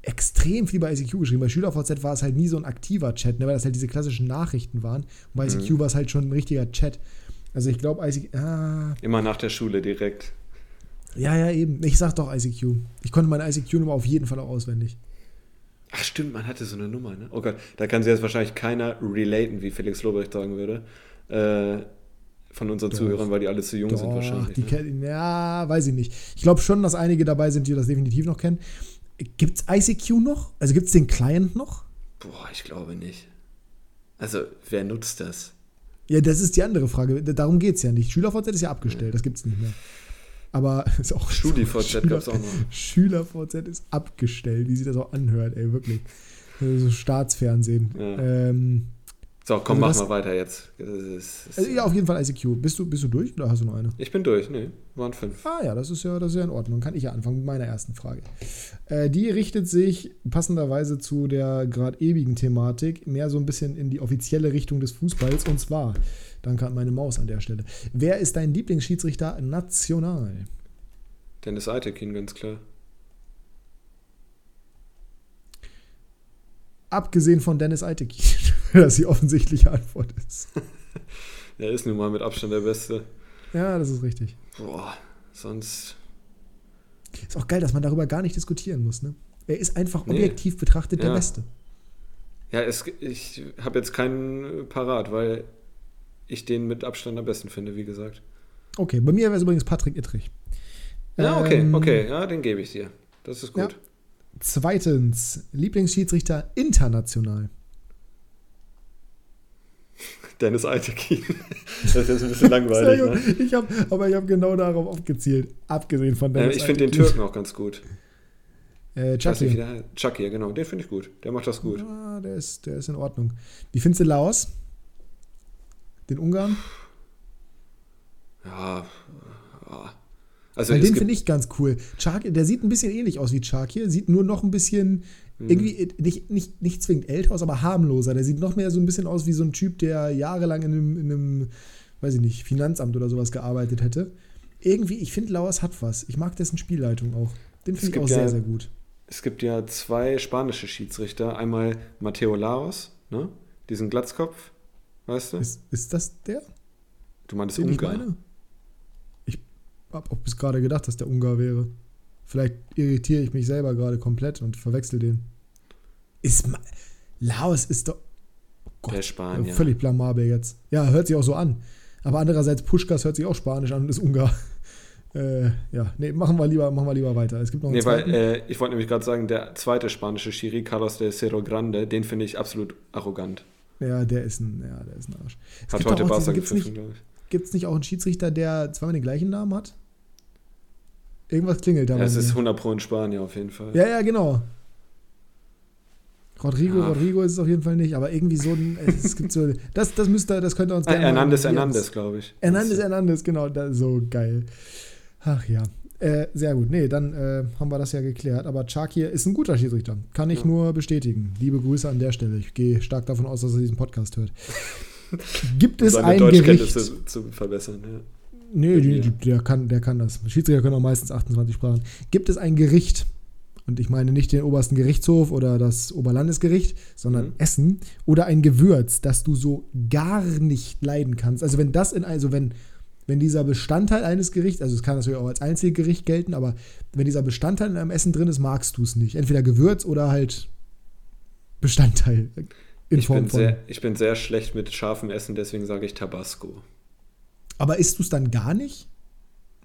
Extrem viel bei ICQ geschrieben. Bei SchülerVZ war es halt nie so ein aktiver Chat, ne, weil das halt diese klassischen Nachrichten waren. Und bei ICQ Mhm. war es halt schon ein richtiger Chat. Also ich glaube, ICQ, ah, Immer nach der Schule direkt. ja, ja, eben. Ich sag doch ICQ. Ich konnte meine ICQ-Nummer auf jeden Fall auch auswendig. Ach stimmt, man hatte so eine Nummer, ne? Oh Gott, da kann sich jetzt wahrscheinlich keiner relaten, wie Felix Lobrecht sagen würde. Äh, von unseren Doch. Zuhörern, weil die alle zu jung sind Doch, wahrscheinlich. die ne? kennen, ja, weiß ich nicht. Ich glaube schon, dass einige dabei sind, die das definitiv noch kennen. Gibt es ICQ noch? Also gibt es den Client noch? Boah, ich glaube nicht. Also, wer nutzt das? Ja, das ist die andere Frage. Darum geht es ja nicht. SchülerVZ ist ja abgestellt, das gibt es nicht mehr. Aber ist auch StudiVZ Schüler- gab's auch noch. SchülerVZ ist abgestellt, wie sich das auch anhört, ey, wirklich. So Staatsfernsehen. Ja. Ähm, So, komm, Also machen wir weiter jetzt. Also, ja, auf jeden Fall ICQ. Bist du, bist du durch oder hast du noch eine? Ich bin durch, nee, waren fünf. Ah ja, das ist ja, das ist ja in Ordnung. Kann ich ja anfangen mit meiner ersten Frage. Äh, die richtet sich passenderweise zu der gerade ewigen Thematik mehr so ein bisschen in die offizielle Richtung des Fußballs. Und zwar, danke an meine Maus an der Stelle. Wer ist dein Lieblingsschiedsrichter national? Dennis Eitekin, ganz klar. Abgesehen von Dennis Eitekin, weil das die offensichtliche Antwort ist. Er ist nun mal mit Abstand der Beste. Ja, das ist richtig. Boah, sonst. Ist auch geil, dass man darüber gar nicht diskutieren muss. Ne? Er ist einfach Nee. objektiv betrachtet der Ja. Beste. Ja, es, ich habe jetzt keinen parat, weil ich den mit Abstand am besten finde, wie gesagt. Okay, bei mir wäre es übrigens Patrick Ittrich. Ja, okay, Ähm, okay, ja, den gebe ich dir. Das ist gut. Zweitens, Lieblingsschiedsrichter international. Dennis Eitekin. das ist jetzt ein bisschen langweilig, ne? Ich hab, aber ich habe genau darauf abgezielt. Abgesehen von Äh, Dennis. ich finde den. Türken auch ganz gut. Äh, Chucky. der. Chucky, ja, genau. Den finde ich gut. Der macht das gut. Ah, der, ist, der ist in Ordnung. Wie findest du Laos? Den Ungarn? Ja. ja. Also Weil den finde ich ganz cool. Chark, der sieht ein bisschen ähnlich aus wie Chark sieht nur noch ein bisschen Mhm. irgendwie äh, nicht, nicht, nicht zwingend älter aus, aber harmloser. Der sieht noch mehr so ein bisschen aus wie so ein Typ, der jahrelang in einem, in einem weiß ich nicht, Finanzamt oder sowas gearbeitet hätte. Irgendwie, ich finde, Lauers hat was. Ich mag dessen Spielleitung auch. Den finde ich auch sehr, ja- sehr gut. es gibt ja zwei spanische Schiedsrichter. Einmal Mateo Laos, ne? Diesen Glatzkopf, weißt du? Ist, ist das der, du meinst den Ungar. Habe auch bis gerade gedacht, dass der Ungar wäre. Vielleicht irritiere ich mich selber gerade komplett und verwechsel den. Ist Ma Laos ist doch. Oh Gott, Der Spanier. Völlig blamabel jetzt. Ja, hört sich auch so an. Aber andererseits, Puschkas hört sich auch Spanisch an und ist Ungar. Äh, ja, nee, machen wir lieber, machen wir lieber weiter. Es gibt noch einen Nee, weil äh, ich wollte nämlich gerade sagen, der zweite spanische Schiri, Carlos de Cerro Grande, den finde ich absolut arrogant. ja, der ist ein, ja, der ist ein Arsch. Es Hat gibt heute Barca gepfiffen, nicht, glaube ich. gibt's nicht auch einen Schiedsrichter, der zweimal den gleichen Namen hat? Irgendwas klingelt da es ist 100 Pro in Spanien auf jeden Fall. Ja, ja, genau. Rodrigo, Ja. Rodrigo ist es auf jeden Fall nicht, aber irgendwie so ein, es gibt so, das, das müsste, das könnte uns Ah, gerne Hernandez, Hernandez, glaube ich. Hernandez, Hernandez, genau, das, so geil. Ach ja. Äh, sehr gut. Nee, dann äh, haben wir das ja geklärt. Aber Charkir ist ein guter Schiedsrichter. Kann ich Ja. nur bestätigen. Liebe Grüße an der Stelle. Ich gehe stark davon aus, dass er diesen Podcast hört. Gibt es ein Gericht? Deutschkenntnisse zu verbessern. Ja. Nee, die, die, der, kann, der kann das. Schiedsrichter können auch meistens 28 Sprachen. Gibt es ein Gericht, und ich meine nicht den obersten Gerichtshof oder das Oberlandesgericht, sondern Mhm. Essen, oder ein Gewürz, das du so gar nicht leiden kannst? Also wenn das in, also wenn, wenn dieser Bestandteil eines Gerichts, also es kann natürlich auch als Einzelgericht gelten, aber wenn dieser Bestandteil in einem Essen drin ist, magst du es nicht. Entweder Gewürz oder halt Bestandteil in Ich, Form bin von. sehr, ich bin sehr schlecht mit scharfem Essen, deswegen sage ich Tabasco. Aber isst du es dann gar nicht?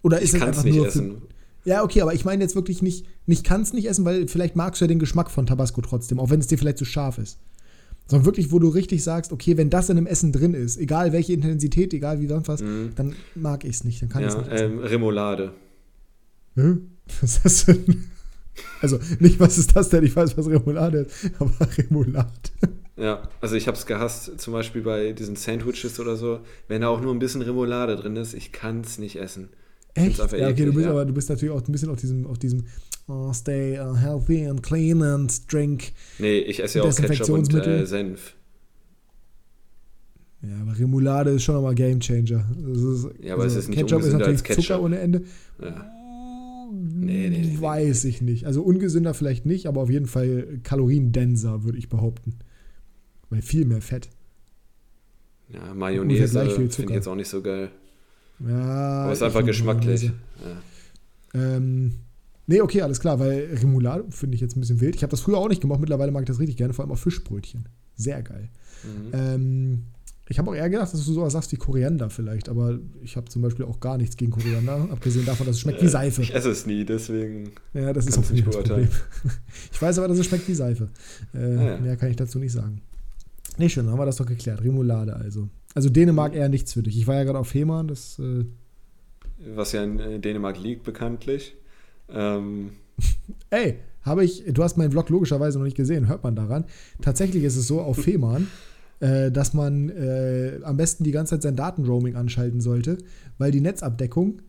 Oder ist ich es kann es einfach nicht nur essen. Ja, okay, aber ich meine jetzt wirklich nicht, nicht kann es nicht essen, weil vielleicht magst du ja den Geschmack von Tabasco trotzdem, auch wenn es dir vielleicht zu scharf ist. Sondern wirklich, wo du richtig sagst, okay, wenn das in einem Essen drin ist, egal welche Intensität, egal wie sonst was, Mhm. dann mag ich es nicht, dann kann ich es Ja, nicht essen. ähm, Remoulade. Hä? Was ist das denn? Also, nicht, was ist das denn? Ich weiß, was Remoulade ist, aber Remoulade. Ja, also ich habe es gehasst, zum Beispiel bei diesen Sandwiches oder so, wenn da auch nur ein bisschen Remoulade drin ist, ich kann es nicht essen. Echt? Ja, okay, du bist ja. aber du bist natürlich auch ein bisschen auf diesem, auf diesem oh, stay uh, healthy and clean and drink. Nee, ich esse ja auch Ketchup und äh, Senf. Ja, aber Remoulade ist schon nochmal Game Changer. Das ist, Ja, aber es ist nicht Ketchup ist natürlich Ketchup. Zucker ohne Ende. Ja. Nee, nee, nee. Weiß ich nicht. Also ungesünder vielleicht nicht, aber auf jeden Fall kaloriendenser, würde ich behaupten. Weil viel mehr Fett. Ja, Mayonnaise finde ich jetzt auch nicht so geil. Ja. Aber ist einfach geschmacklich. Ja. Ähm, nee, okay, alles klar, weil Remoulade finde ich jetzt ein bisschen wild. Ich habe das früher auch nicht gemacht, mittlerweile mag ich das richtig gerne, vor allem auf Fischbrötchen. Sehr geil. Mhm. Ähm, ich habe auch eher gedacht, dass du sowas sagst wie Koriander vielleicht, aber ich habe zum Beispiel auch gar nichts gegen Koriander, abgesehen davon, dass es schmeckt wie Seife. Ich esse es nie, deswegen. Ja, das ist auch nicht das. Problem. Ich weiß aber, dass es schmeckt wie Seife. Äh, Ah, ja. Mehr kann ich dazu nicht sagen. Nee, schön, dann haben wir das doch geklärt. Remoulade also. Also Dänemark eher nichts für dich. Ich war ja gerade auf Fehmarn, das äh, Was ja in äh, Dänemark liegt, bekanntlich. Ähm, Ey, habe ich, du hast meinen Vlog logischerweise noch nicht gesehen, hört man daran. Tatsächlich ist es so auf Fehmarn, äh, dass man äh, am besten die ganze Zeit sein Datenroaming anschalten sollte, weil die Netzabdeckung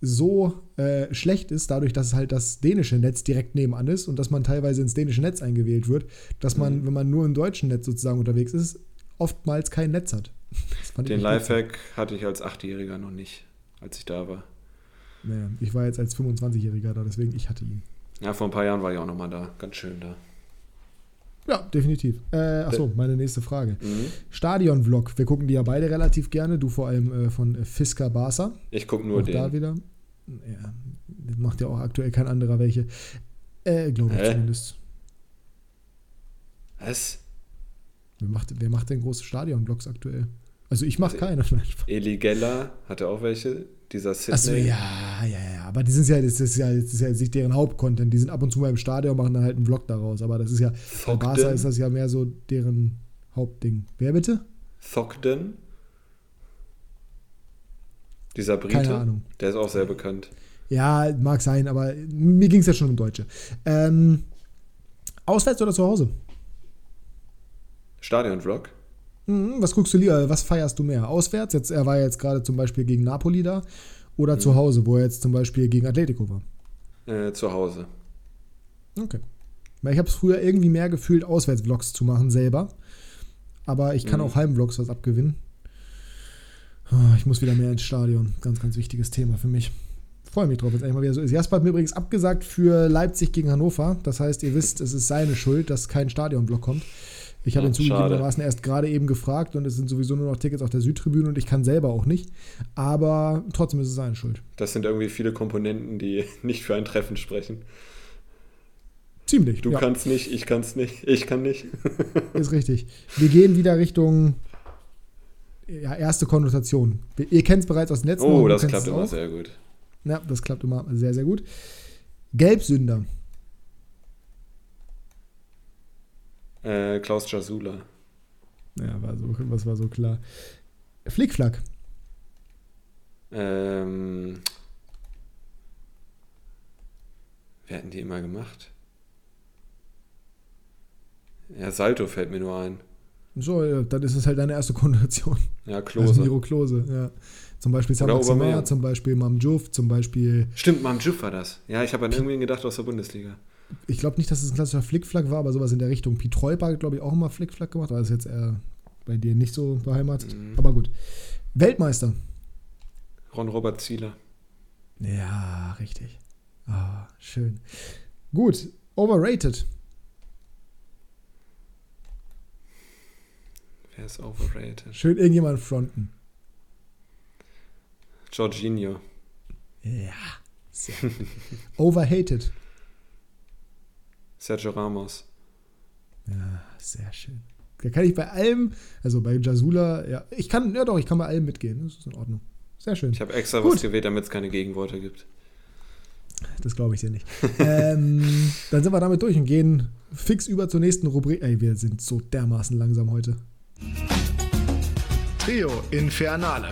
so äh, schlecht ist, dadurch, dass halt das dänische Netz direkt nebenan ist und dass man teilweise ins dänische Netz eingewählt wird, dass man, Mhm. wenn man nur im deutschen Netz sozusagen unterwegs ist, oftmals kein Netz hat. Den. Lifehack hatte ich als Achtjähriger noch nicht, als ich da war. Naja, ich war jetzt als 25-Jähriger da, deswegen ich hatte ihn. Ja, vor ein paar Jahren war ich auch nochmal da. Ganz schön da. Ja, definitiv. Äh, achso, meine nächste Frage. Mhm. Stadion-Vlog. Wir gucken die ja beide relativ gerne. Du vor allem äh, von äh, Fisker Barca. Ich gucke nur auch da den. wieder. Ja, macht ja auch aktuell kein anderer welche. Äh, glaube ich zumindest. Was? Wer macht, wer macht denn große Stadion-Vlogs aktuell? Also ich mache Also, keine. Eli Geller hatte auch welche. Dieser Sydney. Achso, ja, ja, ja. Aber die sind ja, das ist ja, das ist ja nicht deren Hauptcontent. Die sind ab und zu mal im Stadion und machen dann halt einen Vlog daraus. Aber das ist ja, bei Barca Thogden. ist das ja mehr so deren Hauptding. Wer bitte? Thogden. Dieser Brite. Keine Ahnung. Der ist auch sehr bekannt. Ja, mag sein, aber mir ging es ja schon um Deutsche. Ähm, auswärts oder zu Hause? Stadion-Vlog. Mhm, was guckst du lieber? Was feierst du mehr? Auswärts? Jetzt, er war jetzt gerade zum Beispiel gegen Napoli da. Oder Mhm. zu Hause, wo er jetzt zum Beispiel gegen Atletico war. Äh, zu Hause. Okay. Weil ich habe es früher irgendwie mehr gefühlt, Auswärtsvlogs zu machen selber. Aber ich kann Mhm. auch Heimvlogs was abgewinnen. Ah, Ich muss wieder mehr ins Stadion. Ganz, ganz wichtiges Thema für mich. Freue mich drauf, wenn es mal wieder so ist. Jasper hat mir übrigens abgesagt für Leipzig gegen Hannover. Das heißt, ihr wisst, es ist seine Schuld, dass kein Stadionvlog kommt. Ich habe ihn zugegebenermaßen erst gerade eben gefragt und es sind sowieso nur noch Tickets auf der Südtribüne und ich kann selber auch nicht. Aber trotzdem ist es seine Schuld. Das sind irgendwie viele Komponenten, die nicht für ein Treffen sprechen. Ziemlich. Du ja. kannst nicht, ich kann's nicht, ich kann nicht. Ist richtig. Wir gehen wieder Richtung ja, erste Konnotation. Ihr kennt es bereits aus dem letzten. Oh, du das klappt es immer sehr gut. Ja, das klappt immer sehr, sehr gut. Gelbsünder. Äh, Klaus Jasula. Ja, war so, was war so klar. Flickflack. Ähm, wer hatten die immer gemacht? Ja, Salto fällt mir nur ein. So, ja, dann ist es halt deine erste Konnotation. Ja, Also Klose. Miro Klose, ja. Zum Beispiel Aubameyang. zum Beispiel Mamjouf, zum Beispiel, Stimmt, Mamjuf war das. Ja, ich habe an irgendwen gedacht aus der Bundesliga. Ich glaube nicht, dass es ein klassischer Flickflack war, aber sowas in der Richtung. Pietreuper hat, glaube ich, auch immer Flickflack gemacht, aber ist jetzt eher bei dir nicht so beheimatet. Mhm. Aber gut. Weltmeister. Ron-Robert Zieler. Ja, richtig. Ah, schön. Gut. Overrated. Wer ist overrated? Schön irgendjemand fronten. Jorginho. Ja. Sehr. Overhated. Sergio Ramos. Ja, sehr schön. Da kann ich bei allem, also bei Jasula, ja, ich kann, ja doch, ich kann bei allem mitgehen. Das ist in Ordnung. sehr schön. Ich habe extra Gut. was gewählt, damit es keine Gegenworte gibt. Das glaube ich dir nicht. ähm, dann sind wir damit durch und gehen fix über zur nächsten Rubrik. Ey, wir sind so dermaßen langsam heute. Trio Infernale.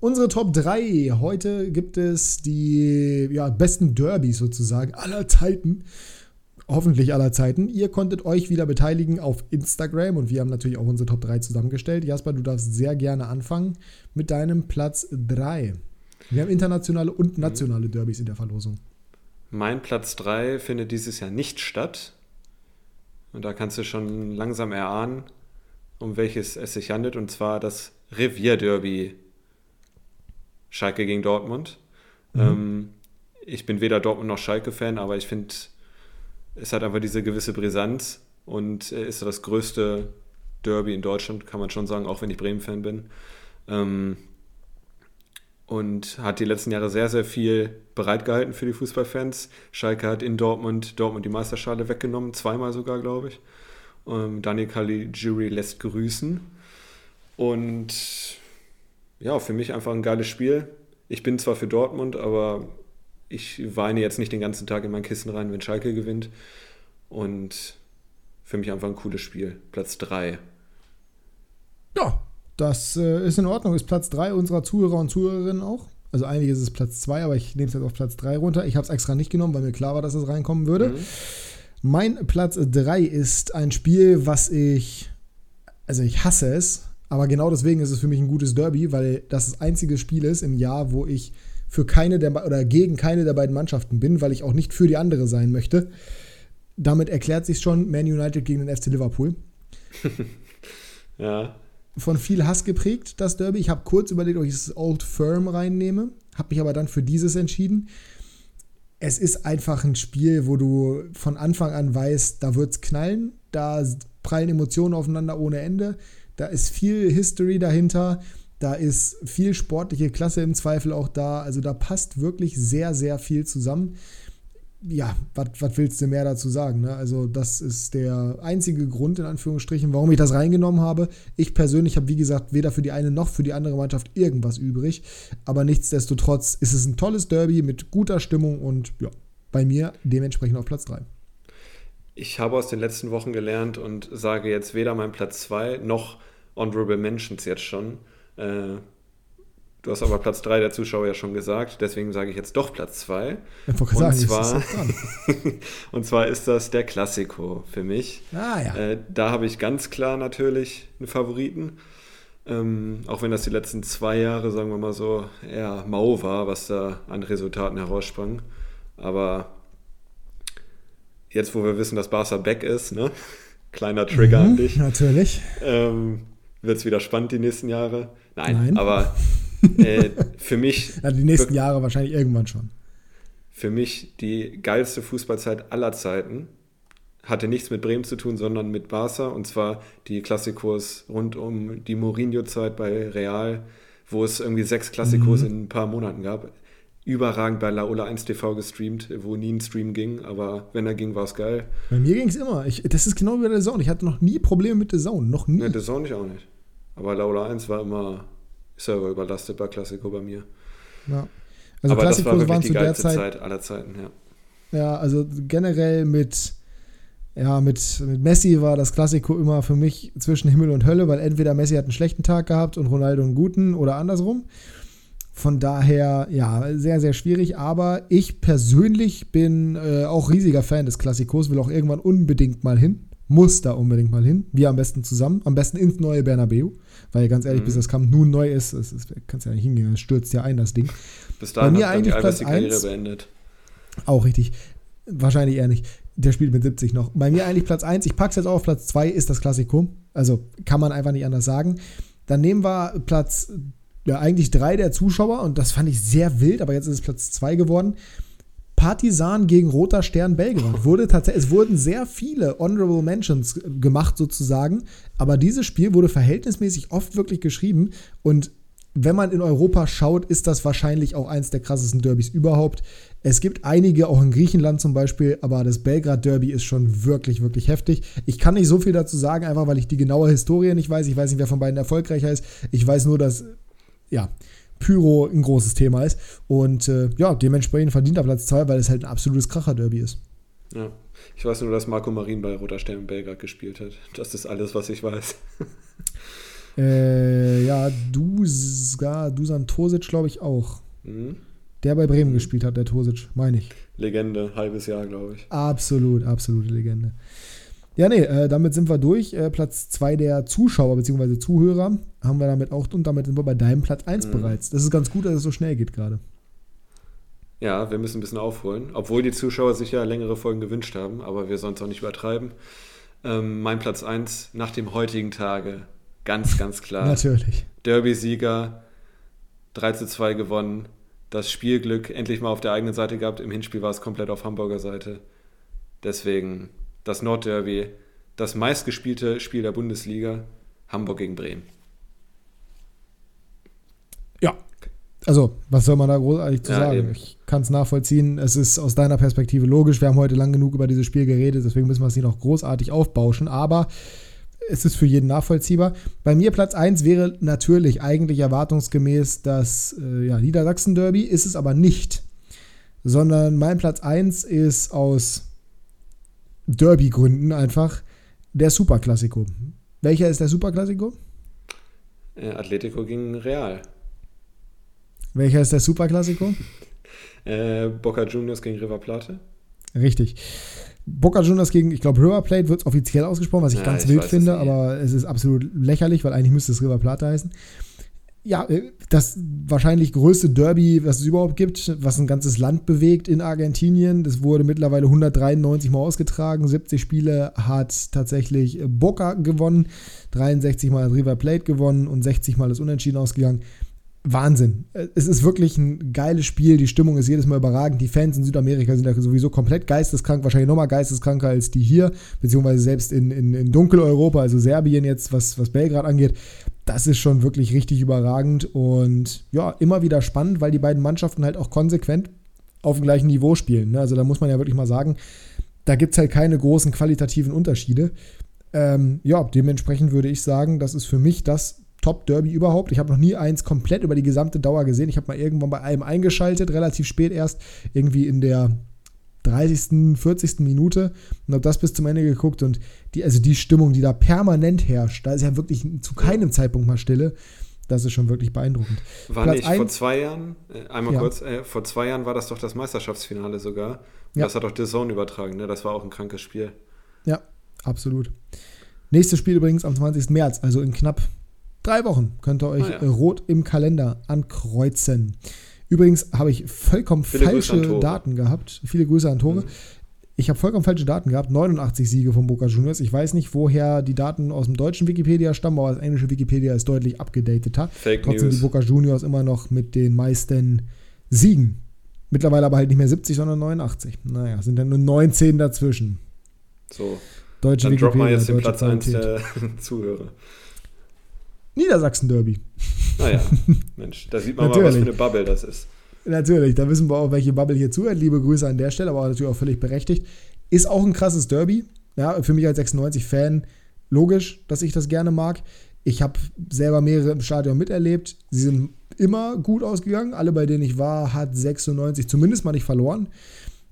Unsere Top 3. Heute gibt es die ja, besten Derbys sozusagen aller Zeiten. Hoffentlich aller Zeiten. Ihr konntet euch wieder beteiligen auf Instagram und wir haben natürlich auch unsere Top 3 zusammengestellt. Jasper, du darfst sehr gerne anfangen mit deinem Platz 3. Wir haben internationale und nationale Derbys in der Verlosung. Mein Platz 3 findet dieses Jahr nicht statt. Und da kannst du schon langsam erahnen, um welches es sich handelt. Und zwar das Revierderby Schalke gegen Dortmund. Mhm. Ähm, ich bin weder Dortmund noch Schalke-Fan, aber ich finde, es hat einfach diese gewisse Brisanz und ist das größte Derby in Deutschland, kann man schon sagen, auch wenn ich Bremen-Fan bin. Ähm, und hat die letzten Jahre sehr, sehr viel bereitgehalten für die Fußballfans. Schalke hat in Dortmund Dortmund die Meisterschale weggenommen, zweimal sogar, glaube ich. Ähm, Daniel Caligiuri lässt grüßen. Und ja, für mich einfach ein geiles Spiel. Ich bin zwar für Dortmund, aber ich weine jetzt nicht den ganzen Tag in mein Kissen rein, wenn Schalke gewinnt. Und für mich einfach ein cooles Spiel. Platz 3. Ja, das äh, ist in Ordnung. Ist Platz 3 unserer Zuhörer und Zuhörerinnen auch. Also eigentlich ist es Platz 2, aber ich nehme es jetzt auf Platz 3 runter. Ich habe es extra nicht genommen, weil mir klar war, dass es reinkommen würde. Mhm. Mein Platz 3 ist ein Spiel, was ich, also ich hasse es, aber genau deswegen ist es für mich ein gutes Derby, weil das das einzige Spiel ist im Jahr, wo ich für keine der oder gegen keine der beiden Mannschaften bin, weil ich auch nicht für die andere sein möchte. Damit erklärt sich schon Man United gegen den FC Liverpool. ja. Von viel Hass geprägt, das Derby. Ich habe kurz überlegt, ob ich das Old Firm reinnehme, habe mich aber dann für dieses entschieden. Es ist einfach ein Spiel, wo du von Anfang an weißt, da wird es knallen, da prallen Emotionen aufeinander ohne Ende. Da ist viel History dahinter. Da ist viel sportliche Klasse im Zweifel auch da. Also da passt wirklich sehr, sehr viel zusammen. Ja, was willst du mehr dazu sagen? Ne? Also das ist der einzige Grund, in Anführungsstrichen, warum ich das reingenommen habe. Ich persönlich habe, wie gesagt, weder für die eine noch für die andere Mannschaft irgendwas übrig. Aber nichtsdestotrotz ist es ein tolles Derby mit guter Stimmung und ja, bei mir dementsprechend auf Platz 3 ich habe aus den letzten Wochen gelernt und sage jetzt weder mein Platz 2 noch Honorable Mentions jetzt schon. Äh, du hast aber Platz 3 der Zuschauer ja schon gesagt, deswegen sage ich jetzt doch Platz 2. Und, sagen, zwar, und zwar ist das der Klassiko für mich. Ah, ja. äh, da habe ich ganz klar natürlich einen Favoriten. Ähm, auch wenn das die letzten zwei Jahre, sagen wir mal so, eher mau war, was da an Resultaten heraussprang. Aber jetzt, wo wir wissen, dass Barca back ist, ne? kleiner Trigger mhm, an dich. Natürlich. Ähm, Wird es wieder spannend die nächsten Jahre? Nein, Nein. aber äh, für mich. Ja, die nächsten Jahre wahrscheinlich irgendwann schon. Für mich die geilste Fußballzeit aller Zeiten hatte nichts mit Bremen zu tun, sondern mit Barca und zwar die Klassikos rund um die Mourinho-Zeit bei Real, wo es irgendwie sechs Klassikos mhm. in ein paar Monaten gab überragend bei Laola 1 TV gestreamt, wo nie ein Stream ging, aber wenn er ging, war es geil. Bei mir ging es immer. Ich, das ist genau wie bei der Zone. Ich hatte noch nie Probleme mit der Zone. Noch nie. Ja, der Zone ich auch nicht. Aber Laola 1 war immer Server überlastet bei Classico bei mir. Ja. Also aber Klassikos das war waren zu der Zeit, Zeit aller Zeiten, ja. Ja, also generell mit, ja, mit, mit Messi war das Klassiko immer für mich zwischen Himmel und Hölle, weil entweder Messi hat einen schlechten Tag gehabt und Ronaldo einen guten oder andersrum. Von daher, ja, sehr, sehr schwierig. Aber ich persönlich bin äh, auch riesiger Fan des Klassikos, will auch irgendwann unbedingt mal hin. Muss da unbedingt mal hin. Wir am besten zusammen. Am besten ins neue Bernabeu. Weil ganz ehrlich, mhm. bis das Camp nun neu ist, es, es, kannst ja nicht hingehen, es stürzt ja ein, das Ding. Bis dahin Bei mir hat eigentlich die Platz Karriere 1, beendet. Auch richtig. Wahrscheinlich eher nicht. Der spielt mit 70 noch. Bei mir eigentlich Platz 1, ich packe es jetzt auch auf Platz 2, ist das Klassikum. Also kann man einfach nicht anders sagen. Dann nehmen wir Platz ja, eigentlich drei der Zuschauer und das fand ich sehr wild, aber jetzt ist es Platz zwei geworden. Partisan gegen Roter Stern Belgrad. Wurde tatsächlich, es wurden sehr viele Honorable Mentions gemacht sozusagen, aber dieses Spiel wurde verhältnismäßig oft wirklich geschrieben und wenn man in Europa schaut, ist das wahrscheinlich auch eins der krassesten Derbys überhaupt. Es gibt einige, auch in Griechenland zum Beispiel, aber das Belgrad-Derby ist schon wirklich, wirklich heftig. Ich kann nicht so viel dazu sagen, einfach weil ich die genaue Historie nicht weiß. Ich weiß nicht, wer von beiden erfolgreicher ist. Ich weiß nur, dass, ja, Pyro ein großes Thema ist. Und äh, ja, dementsprechend verdient er Platz 2, weil es halt ein absolutes Kracher-Derby ist. Ja. Ich weiß nur, dass Marco Marin bei Roter Stern in Belgrad gespielt hat. Das ist alles, was ich weiß. äh, ja, Dusan, Dusan Tosic, glaube ich, auch. Mhm. Der bei Bremen mhm. gespielt hat, der Tosic, meine ich. Legende, halbes Jahr, glaube ich. Absolut, absolute Legende. Ja, nee, äh, damit sind wir durch. Äh, Platz 2 der Zuschauer bzw. Zuhörer haben wir damit auch und damit sind wir bei deinem Platz 1 mhm. bereits. Das ist ganz gut, dass es so schnell geht gerade. Ja, wir müssen ein bisschen aufholen, obwohl die Zuschauer sich ja längere Folgen gewünscht haben, aber wir sollen es auch nicht übertreiben. Ähm, mein Platz 1 nach dem heutigen Tage, ganz, ganz klar. Natürlich. Derby-Sieger, 3 zu 2 gewonnen, das Spielglück endlich mal auf der eigenen Seite gehabt. Im Hinspiel war es komplett auf Hamburger Seite. Deswegen das Nordderby, das meistgespielte Spiel der Bundesliga, Hamburg gegen Bremen. Ja, also, was soll man da großartig zu ja, sagen? Eben. Ich kann es nachvollziehen. Es ist aus deiner Perspektive logisch. Wir haben heute lang genug über dieses Spiel geredet, deswegen müssen wir es nicht noch großartig aufbauschen. Aber es ist für jeden nachvollziehbar. Bei mir Platz 1 wäre natürlich eigentlich erwartungsgemäß das äh, ja, Niedersachsen-Derby, ist es aber nicht. Sondern mein Platz 1 ist aus Derby-Gründen einfach der Superklassiko. Welcher ist der Superklassiko? Äh, Atletico gegen Real. Welcher ist der Superklassiko? äh, Boca Juniors gegen River Plate. Richtig. Boca Juniors gegen, ich glaube, River Plate wird offiziell ausgesprochen, was ich ja, ganz ich wild finde, aber es ist absolut lächerlich, weil eigentlich müsste es River Plate heißen. Ja, äh, das wahrscheinlich größte Derby, was es überhaupt gibt, was ein ganzes Land bewegt in Argentinien. Das wurde mittlerweile 193 Mal ausgetragen. 70 Spiele hat tatsächlich Boca gewonnen, 63 Mal hat River Plate gewonnen und 60 Mal ist Unentschieden ausgegangen. Wahnsinn. Es ist wirklich ein geiles Spiel. Die Stimmung ist jedes Mal überragend. Die Fans in Südamerika sind ja sowieso komplett geisteskrank, wahrscheinlich nochmal geisteskranker als die hier, beziehungsweise selbst in, in, in Dunkeleuropa, also Serbien jetzt, was, was Belgrad angeht. Das ist schon wirklich richtig überragend und ja, immer wieder spannend, weil die beiden Mannschaften halt auch konsequent auf dem gleichen Niveau spielen. Ne? Also da muss man ja wirklich mal sagen, da gibt es halt keine großen qualitativen Unterschiede. Ähm, ja, dementsprechend würde ich sagen, das ist für mich das Top-Derby überhaupt. Ich habe noch nie eins komplett über die gesamte Dauer gesehen. Ich habe mal irgendwann bei einem eingeschaltet, relativ spät erst, irgendwie in der 30., 40. Minute und habe das bis zum Ende geguckt und die, also die Stimmung, die da permanent herrscht, da ist ja wirklich zu keinem Zeitpunkt mal Stille. Das ist schon wirklich beeindruckend. War Platz nicht ein, vor zwei Jahren, äh, einmal ja. kurz, äh, vor zwei Jahren war das doch das Meisterschaftsfinale sogar. Ja. Das hat doch The Zone übertragen, ne? Das war auch ein krankes Spiel. Ja, absolut. Nächstes Spiel übrigens am 20. März, also in knapp drei Wochen könnt ihr euch ah, ja. rot im Kalender ankreuzen. Übrigens habe ich vollkommen Viele falsche Daten gehabt. Viele Grüße an Tore. Mhm. Ich habe vollkommen falsche Daten gehabt. 89 Siege von Boca Juniors. Ich weiß nicht, woher die Daten aus dem deutschen Wikipedia stammen, aber das englische Wikipedia ist deutlich abgedateter. Fake Trotzdem News. die Boca Juniors immer noch mit den meisten Siegen. Mittlerweile aber halt nicht mehr 70, sondern 89. Naja, sind dann nur 19 dazwischen. So. Deutsche dann Wikipedia. Dann jetzt den Platz 1 der Zuhörer. Niedersachsen-Derby. Naja, ah Mensch, da sieht man mal, was für eine Bubble das ist. Natürlich, da wissen wir auch, welche Bubble hier zuhört. Liebe Grüße an der Stelle, aber natürlich auch völlig berechtigt. Ist auch ein krasses Derby. Ja, für mich als 96-Fan logisch, dass ich das gerne mag. Ich habe selber mehrere im Stadion miterlebt. Sie sind immer gut ausgegangen. Alle, bei denen ich war, hat 96 zumindest mal nicht verloren.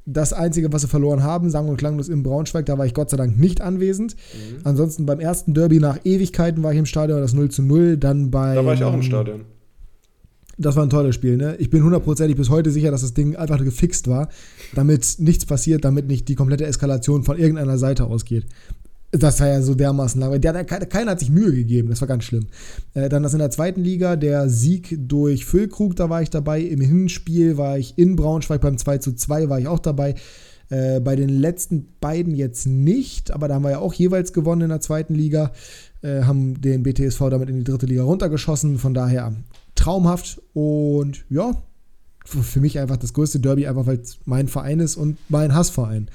Das Einzige, was sie verloren haben, sang- und klanglos in Braunschweig, da war ich Gott sei Dank nicht anwesend. Mhm. Ansonsten beim ersten Derby nach Ewigkeiten war ich im Stadion, das 0 zu 0. Dann bei. Da war ich auch im Stadion. Das war ein tolles Spiel, ne? Ich bin hundertprozentig bis heute sicher, dass das Ding einfach gefixt war, damit nichts passiert, damit nicht die komplette Eskalation von irgendeiner Seite ausgeht. Das war ja so dermaßen lang. Der, der, keiner hat sich Mühe gegeben, das war ganz schlimm. Äh, dann das in der zweiten Liga, der Sieg durch Füllkrug, da war ich dabei. Im Hinspiel war ich in Braunschweig beim 2 zu 2 war ich auch dabei. Äh, bei den letzten beiden jetzt nicht, aber da haben wir ja auch jeweils gewonnen in der zweiten Liga. Äh, haben den BTSV damit in die dritte Liga runtergeschossen. Von daher traumhaft und ja, für mich einfach das größte Derby, einfach weil es mein Verein ist und mein Hassverein.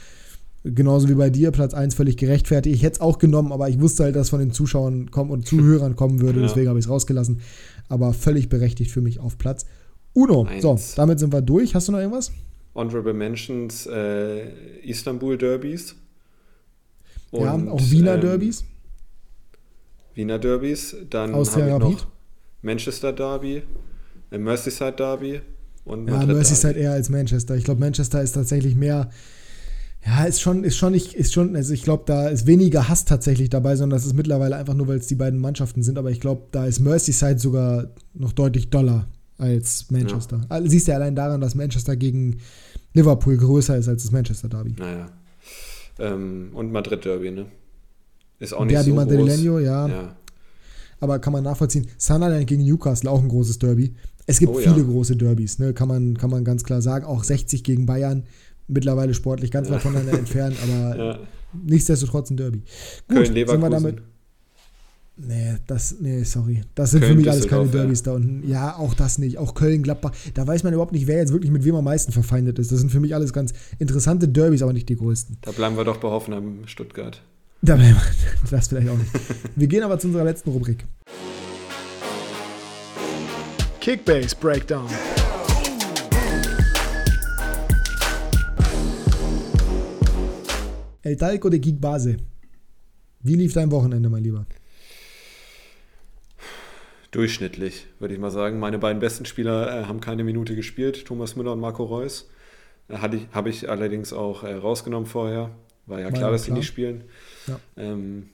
Genauso wie bei dir, Platz 1 völlig gerechtfertigt. Ich hätte es auch genommen, aber ich wusste halt, dass von den Zuschauern kommen und Zuhörern kommen würde, ja. deswegen habe ich es rausgelassen. aber völlig berechtigt für mich auf Platz Uno. Eins. So, damit sind wir durch. Hast du noch irgendwas? Honorable Mentions äh, Istanbul Derbys. ja, Und, auch Wiener ähm, Derbys. Wiener Derbys. Dann habe ich noch Manchester Derby, äh, Merseyside Derby und Ja, Madrid Merseyside Derby. eher als Manchester. Ich glaube, Manchester ist tatsächlich mehr. Ja, ist schon, ist schon nicht, ist schon, also ich glaube, da ist weniger Hass tatsächlich dabei, sondern das ist mittlerweile einfach nur, weil es die beiden Mannschaften sind. Aber ich glaube, da ist Merseyside sogar noch deutlich doller als Manchester. Also, siehst du ja allein daran, dass Manchester gegen Liverpool größer ist als das Manchester Derby. Naja. Ähm, und Madrid Derby, ne? Ist auch nicht Derby so Madrileño, ja, Ja. aber kann man nachvollziehen. Sunderland gegen Newcastle, auch ein großes Derby. Es gibt Oh, viele ja. große Derbys, ne? kann, man, kann man ganz klar sagen. Auch 60 gegen Bayern, mittlerweile sportlich ganz weit voneinander entfernt, aber ja. nichtsdestotrotz ein Derby. Gut, Köln sind wir Leverkusen. damit. Nee, das, nee, sorry. Das sind für Köln, mich alles keine Düsseldorf, ja. Derbys da unten. Ja, auch das nicht. Auch Köln, Gladbach. Da weiß man überhaupt nicht, wer jetzt wirklich mit wem am meisten verfeindet ist. Das sind für mich alles ganz interessante Derbys, aber nicht die größten. Da bleiben wir doch bei Hoffenheim Stuttgart. Da bleiben wir- das vielleicht auch nicht. Wir gehen aber zu unserer letzten Rubrik. Kickbase Breakdown. El Talco de Geek Base. Wie lief dein Wochenende, mein Lieber? Durchschnittlich, würde ich mal sagen. Meine beiden besten Spieler äh, haben keine Minute gespielt, Thomas Müller und Marco Reus. Äh, Habe ich allerdings auch äh, rausgenommen vorher. War ja War klar, ja dass die klar. nicht spielen. Ja. Ähm,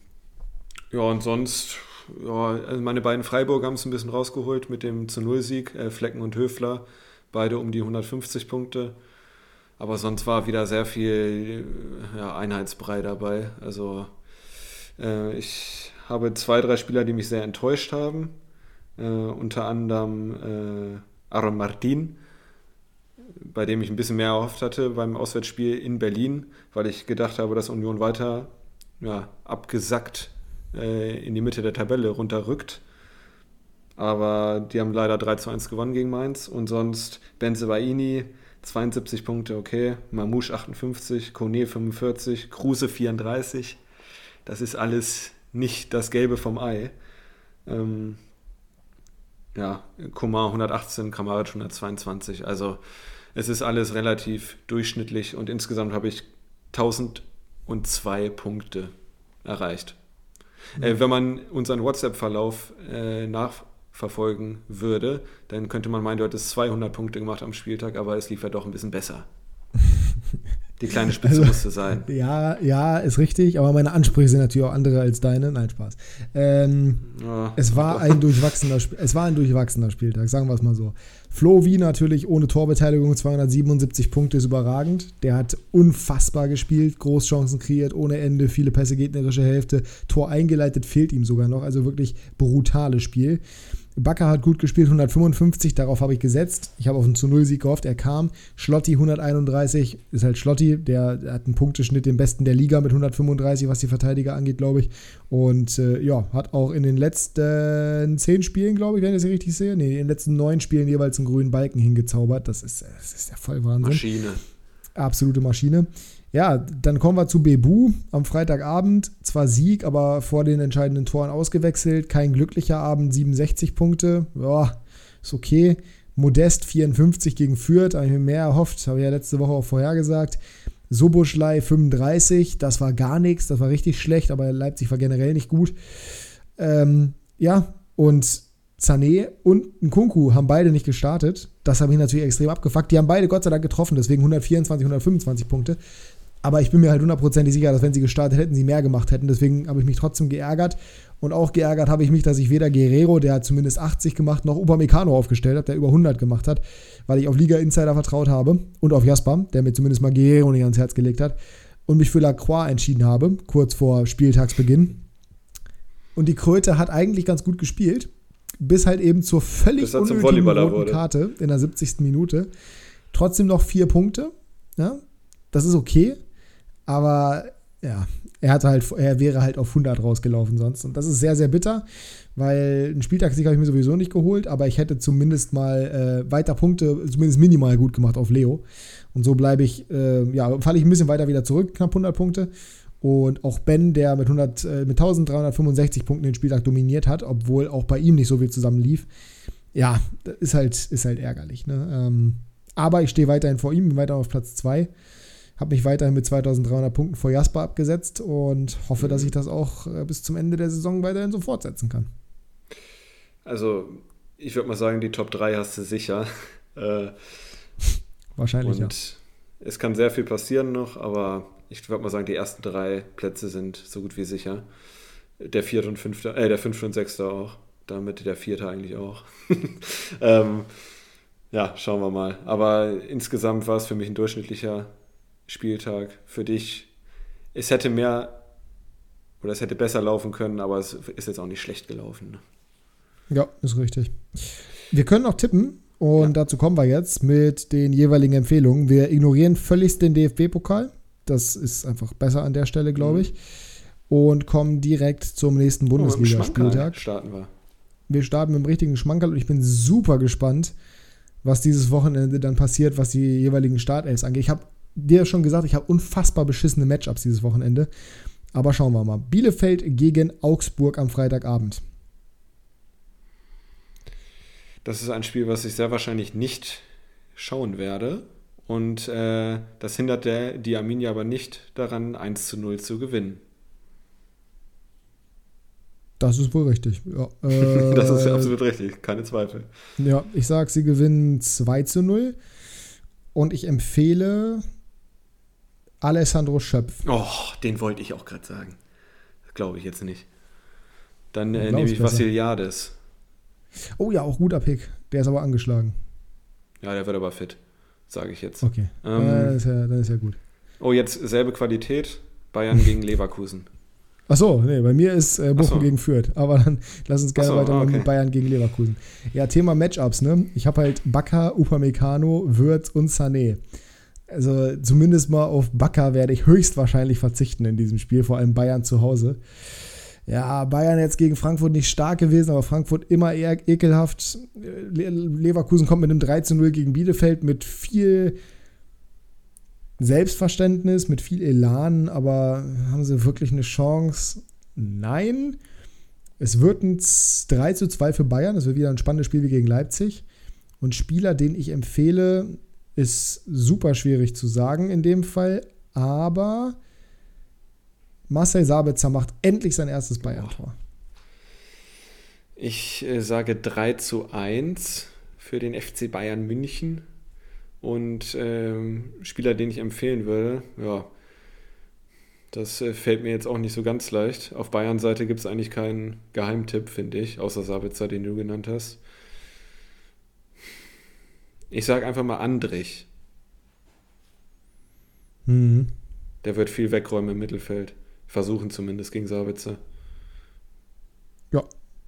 ja, und sonst, ja, also meine beiden Freiburg haben es ein bisschen rausgeholt mit dem zu Null-Sieg, äh, Flecken und Höfler, beide um die 150 Punkte. Aber sonst war wieder sehr viel ja, Einheitsbrei dabei. Also äh, ich habe zwei, drei Spieler, die mich sehr enttäuscht haben. Äh, unter anderem äh, Aaron Martin, bei dem ich ein bisschen mehr erhofft hatte beim Auswärtsspiel in Berlin, weil ich gedacht habe, dass Union weiter ja, abgesackt äh, in die Mitte der Tabelle runterrückt. Aber die haben leider 3 zu 1 gewonnen gegen Mainz. Und sonst Benzebaini 72 Punkte, okay. Mamouche 58, Kone 45, Kruse 34. Das ist alles nicht das Gelbe vom Ei. Ähm, ja, Komar 118, Kramaric 122. Also es ist alles relativ durchschnittlich und insgesamt habe ich 1002 Punkte erreicht. Äh, wenn man unseren WhatsApp-Verlauf äh, nachverfolgen würde, dann könnte man meinen, du hättest 200 Punkte gemacht am Spieltag, aber es lief ja doch ein bisschen besser. Die kleine Spitze Also- musste sein. Ja, ja, ist richtig, aber meine Ansprüche sind natürlich auch andere als deine. Nein, Spaß. Ähm, Ja, es war ein durchwachsener, es war ein durchwachsener Spieltag, sagen wir es mal so. Flo Wie natürlich ohne Torbeteiligung 277 Punkte ist überragend. Der hat unfassbar gespielt, Großchancen kreiert, ohne Ende, viele Pässe gegnerische Hälfte, Tor eingeleitet fehlt ihm sogar noch, also wirklich brutales Spiel. Bakker hat gut gespielt, 155, darauf habe ich gesetzt. Ich habe auf einen zu Null Sieg gehofft, er kam. Schlotti 131, ist halt Schlotti, der hat einen Punkteschnitt, den besten der Liga mit 135, was die Verteidiger angeht, glaube ich. Und äh, ja, hat auch in den letzten zehn Spielen, glaube ich, wenn ich das richtig sehe, nee, in den letzten neun Spielen jeweils einen grünen Balken hingezaubert. Das ist, das ist ja voll Wahnsinn Maschine. absolute Maschine. Ja, dann kommen wir zu Bebu am Freitagabend. Zwar Sieg, aber vor den entscheidenden Toren ausgewechselt. Kein glücklicher Abend, 67 Punkte. Ja, ist okay. Modest 54 gegen Fürth, habe ich mir mehr erhofft, habe ich ja letzte Woche auch vorhergesagt. Soboschlei 35, das war gar nichts, das war richtig schlecht, aber Leipzig war generell nicht gut. Ähm, ja, und Sané und Nkunku haben beide nicht gestartet. Das habe ich natürlich extrem abgefuckt. Die haben beide Gott sei Dank getroffen, deswegen 124, 125 Punkte. Aber ich bin mir halt hundertprozentig sicher, dass wenn sie gestartet hätten, sie mehr gemacht hätten. Deswegen habe ich mich trotzdem geärgert. Und auch geärgert habe ich mich, dass ich weder Guerrero, der hat zumindest 80 gemacht, noch Upamecano aufgestellt habe, der über 100 gemacht hat, weil ich auf Liga Insider vertraut habe und auf Jasper, der mir zumindest mal Guerrero nicht ans Herz gelegt hat und mich für Lacroix entschieden habe, kurz vor Spieltagsbeginn. Und die Kröte hat eigentlich ganz gut gespielt, bis halt eben zur völlig unnötigen roten. Karte in der 70. Minute. Trotzdem noch vier Punkte. Ja, das ist okay. Aber ja, er hatte halt, er wäre halt auf 100 rausgelaufen sonst. Und das ist sehr, sehr bitter, weil einen Spieltagssieg habe ich mir sowieso nicht geholt, aber ich hätte zumindest mal äh, weiter Punkte, zumindest minimal gut gemacht auf Leo. Und so bleibe ich, äh, ja, falle ich ein bisschen weiter wieder zurück, knapp 100 Punkte. Und auch Ben, der mit, 100, äh, mit 1365 Punkten den Spieltag dominiert hat, obwohl auch bei ihm nicht so viel zusammenlief. Ja, ist halt, ist halt ärgerlich. Ne? Ähm, aber ich stehe weiterhin vor ihm, bin weiter auf Platz 2. Habe mich weiterhin mit 2300 Punkten vor Jasper abgesetzt und hoffe, dass ich das auch äh, bis zum Ende der Saison weiterhin so fortsetzen kann. Also, ich würde mal sagen, die Top 3 hast du sicher. Äh, Wahrscheinlich, und ja. Es kann sehr viel passieren noch, aber ich würde mal sagen, die ersten drei Plätze sind so gut wie sicher. Der vierte und fünfte, äh, der fünfte und sechste auch. Damit der vierte eigentlich auch. ähm, ja, schauen wir mal. Aber insgesamt war es für mich ein durchschnittlicher Spieltag. Für dich, es hätte mehr oder es hätte besser laufen können, aber es ist jetzt auch nicht schlecht gelaufen. Ne? Ja, ist richtig. Wir können auch tippen und ja. dazu kommen wir jetzt mit den jeweiligen Empfehlungen. Wir ignorieren völlig den DFB-Pokal. Das ist einfach besser an der Stelle, glaube ich. Mhm. Und kommen direkt zum nächsten Bundesligaspieltag. Oh, starten wir. Wir starten mit dem richtigen Schmankerl und ich bin super gespannt, was dieses Wochenende dann passiert, was die jeweiligen Startelfs angeht. Ich habe dir schon gesagt, ich habe unfassbar beschissene Matchups dieses Wochenende. Aber schauen wir mal. Bielefeld gegen Augsburg am Freitagabend. Das ist ein Spiel, was ich sehr wahrscheinlich nicht schauen werde. Und äh, das hindert der, die Arminia aber nicht daran, 1 zu 0 zu gewinnen. Das ist wohl richtig. Ja, äh, das ist absolut richtig, keine Zweifel. Ja, ich sage, sie gewinnen 2 zu 0. Und ich empfehle Alessandro Schöpf. Oh, den wollte ich auch gerade sagen. Glaube ich jetzt nicht. Dann äh, nehme ich Vassiliades. Oh ja, auch guter Pick. Der ist aber angeschlagen. Ja, der wird aber fit, sage ich jetzt. Okay. Ähm, dann, ist ja, dann ist ja gut. Oh, jetzt selbe Qualität. Bayern gegen Leverkusen. Achso, nee, bei mir ist äh, Bochum so. gegen Fürth. Aber dann lass uns gerne so, weitermachen okay. mit Bayern gegen Leverkusen. Ja, Thema Matchups, ne? Ich habe halt Bakker, Upamecano, Würz und Sané. Also zumindest mal auf Bakker werde ich höchstwahrscheinlich verzichten in diesem Spiel, vor allem Bayern zu Hause. Ja, Bayern jetzt gegen Frankfurt nicht stark gewesen, aber Frankfurt immer eher ekelhaft. Leverkusen kommt mit einem 13-0 gegen Bielefeld mit viel Selbstverständnis, mit viel Elan, aber haben sie wirklich eine Chance? Nein. Es wird ein 3 zu 2 für Bayern. Es wird wieder ein spannendes Spiel wie gegen Leipzig. Und Spieler, den ich empfehle, ist super schwierig zu sagen in dem Fall, aber Marcel Sabitzer macht endlich sein erstes Bayern-Tor. Ich äh, sage 3 zu 1 für den FC Bayern München. Und ähm, Spieler, den ich empfehlen würde, ja, das äh, fällt mir jetzt auch nicht so ganz leicht. Auf Bayern-Seite gibt es eigentlich keinen Geheimtipp, finde ich, außer Sabitzer, den du genannt hast. Ich sage einfach mal Andrich. Mhm. Der wird viel wegräumen im Mittelfeld. Versuchen zumindest gegen Sabitzer. Ja,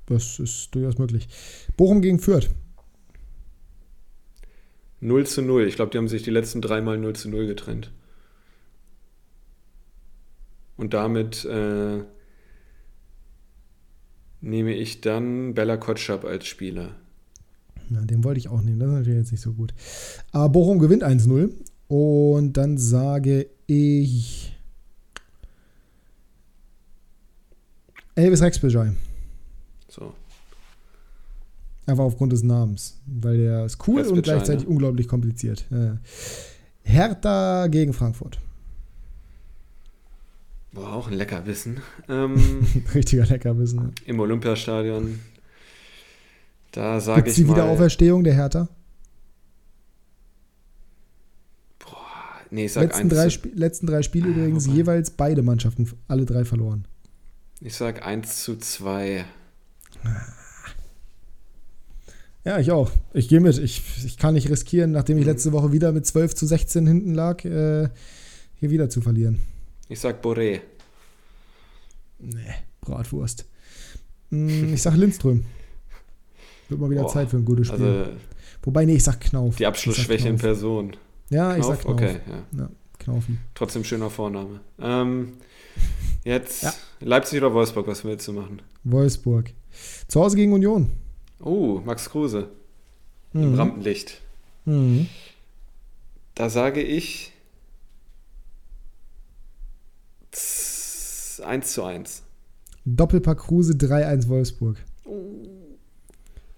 das ist durchaus möglich. Bochum gegen Fürth. 0 zu 0. Ich glaube, die haben sich die letzten dreimal 0 zu 0 getrennt. Und damit äh, nehme ich dann Bella Kotschap als Spieler. Ja, den wollte ich auch nehmen. Das ist natürlich jetzt nicht so gut. Aber Bochum gewinnt 1-0. Und dann sage ich Elvis Rexbejai. So. Einfach aufgrund des Namens. Weil der ist cool und gleichzeitig ne? unglaublich kompliziert. Ja. Hertha gegen Frankfurt. Boah, auch ein Leckerwissen. Ähm, Richtiger Leckerwissen. Im Olympiastadion da sage ich die mal. die Wiederauferstehung der Hertha? Boah, nee, ich sag letzten, drei letzten drei Spiele ah, übrigens wobei. jeweils beide Mannschaften, alle drei verloren. Ich sag 1 zu 2. Ja, ich auch. Ich gehe mit. Ich, ich kann nicht riskieren, nachdem ich mhm. letzte Woche wieder mit 12 zu 16 hinten lag, äh, hier wieder zu verlieren. Ich sag Boré. Nee, Bratwurst. Hm, ich sag Lindström. Wird mal wieder Boah, Zeit für ein gutes Spiel. Also, Wobei, nee, ich sag Knauf. Die Abschlussschwäche in Person. Ja, Knauf? ich sag Knauf. Okay, ja. ja Knaufen. Trotzdem schöner Vorname. Ähm, jetzt ja. Leipzig oder Wolfsburg, was willst du machen? Wolfsburg. Zu Hause gegen Union. Oh, Max Kruse. Mhm. Im Rampenlicht. Mhm. Da sage ich 1 zu 1. Doppelpack Kruse 3-1 Wolfsburg.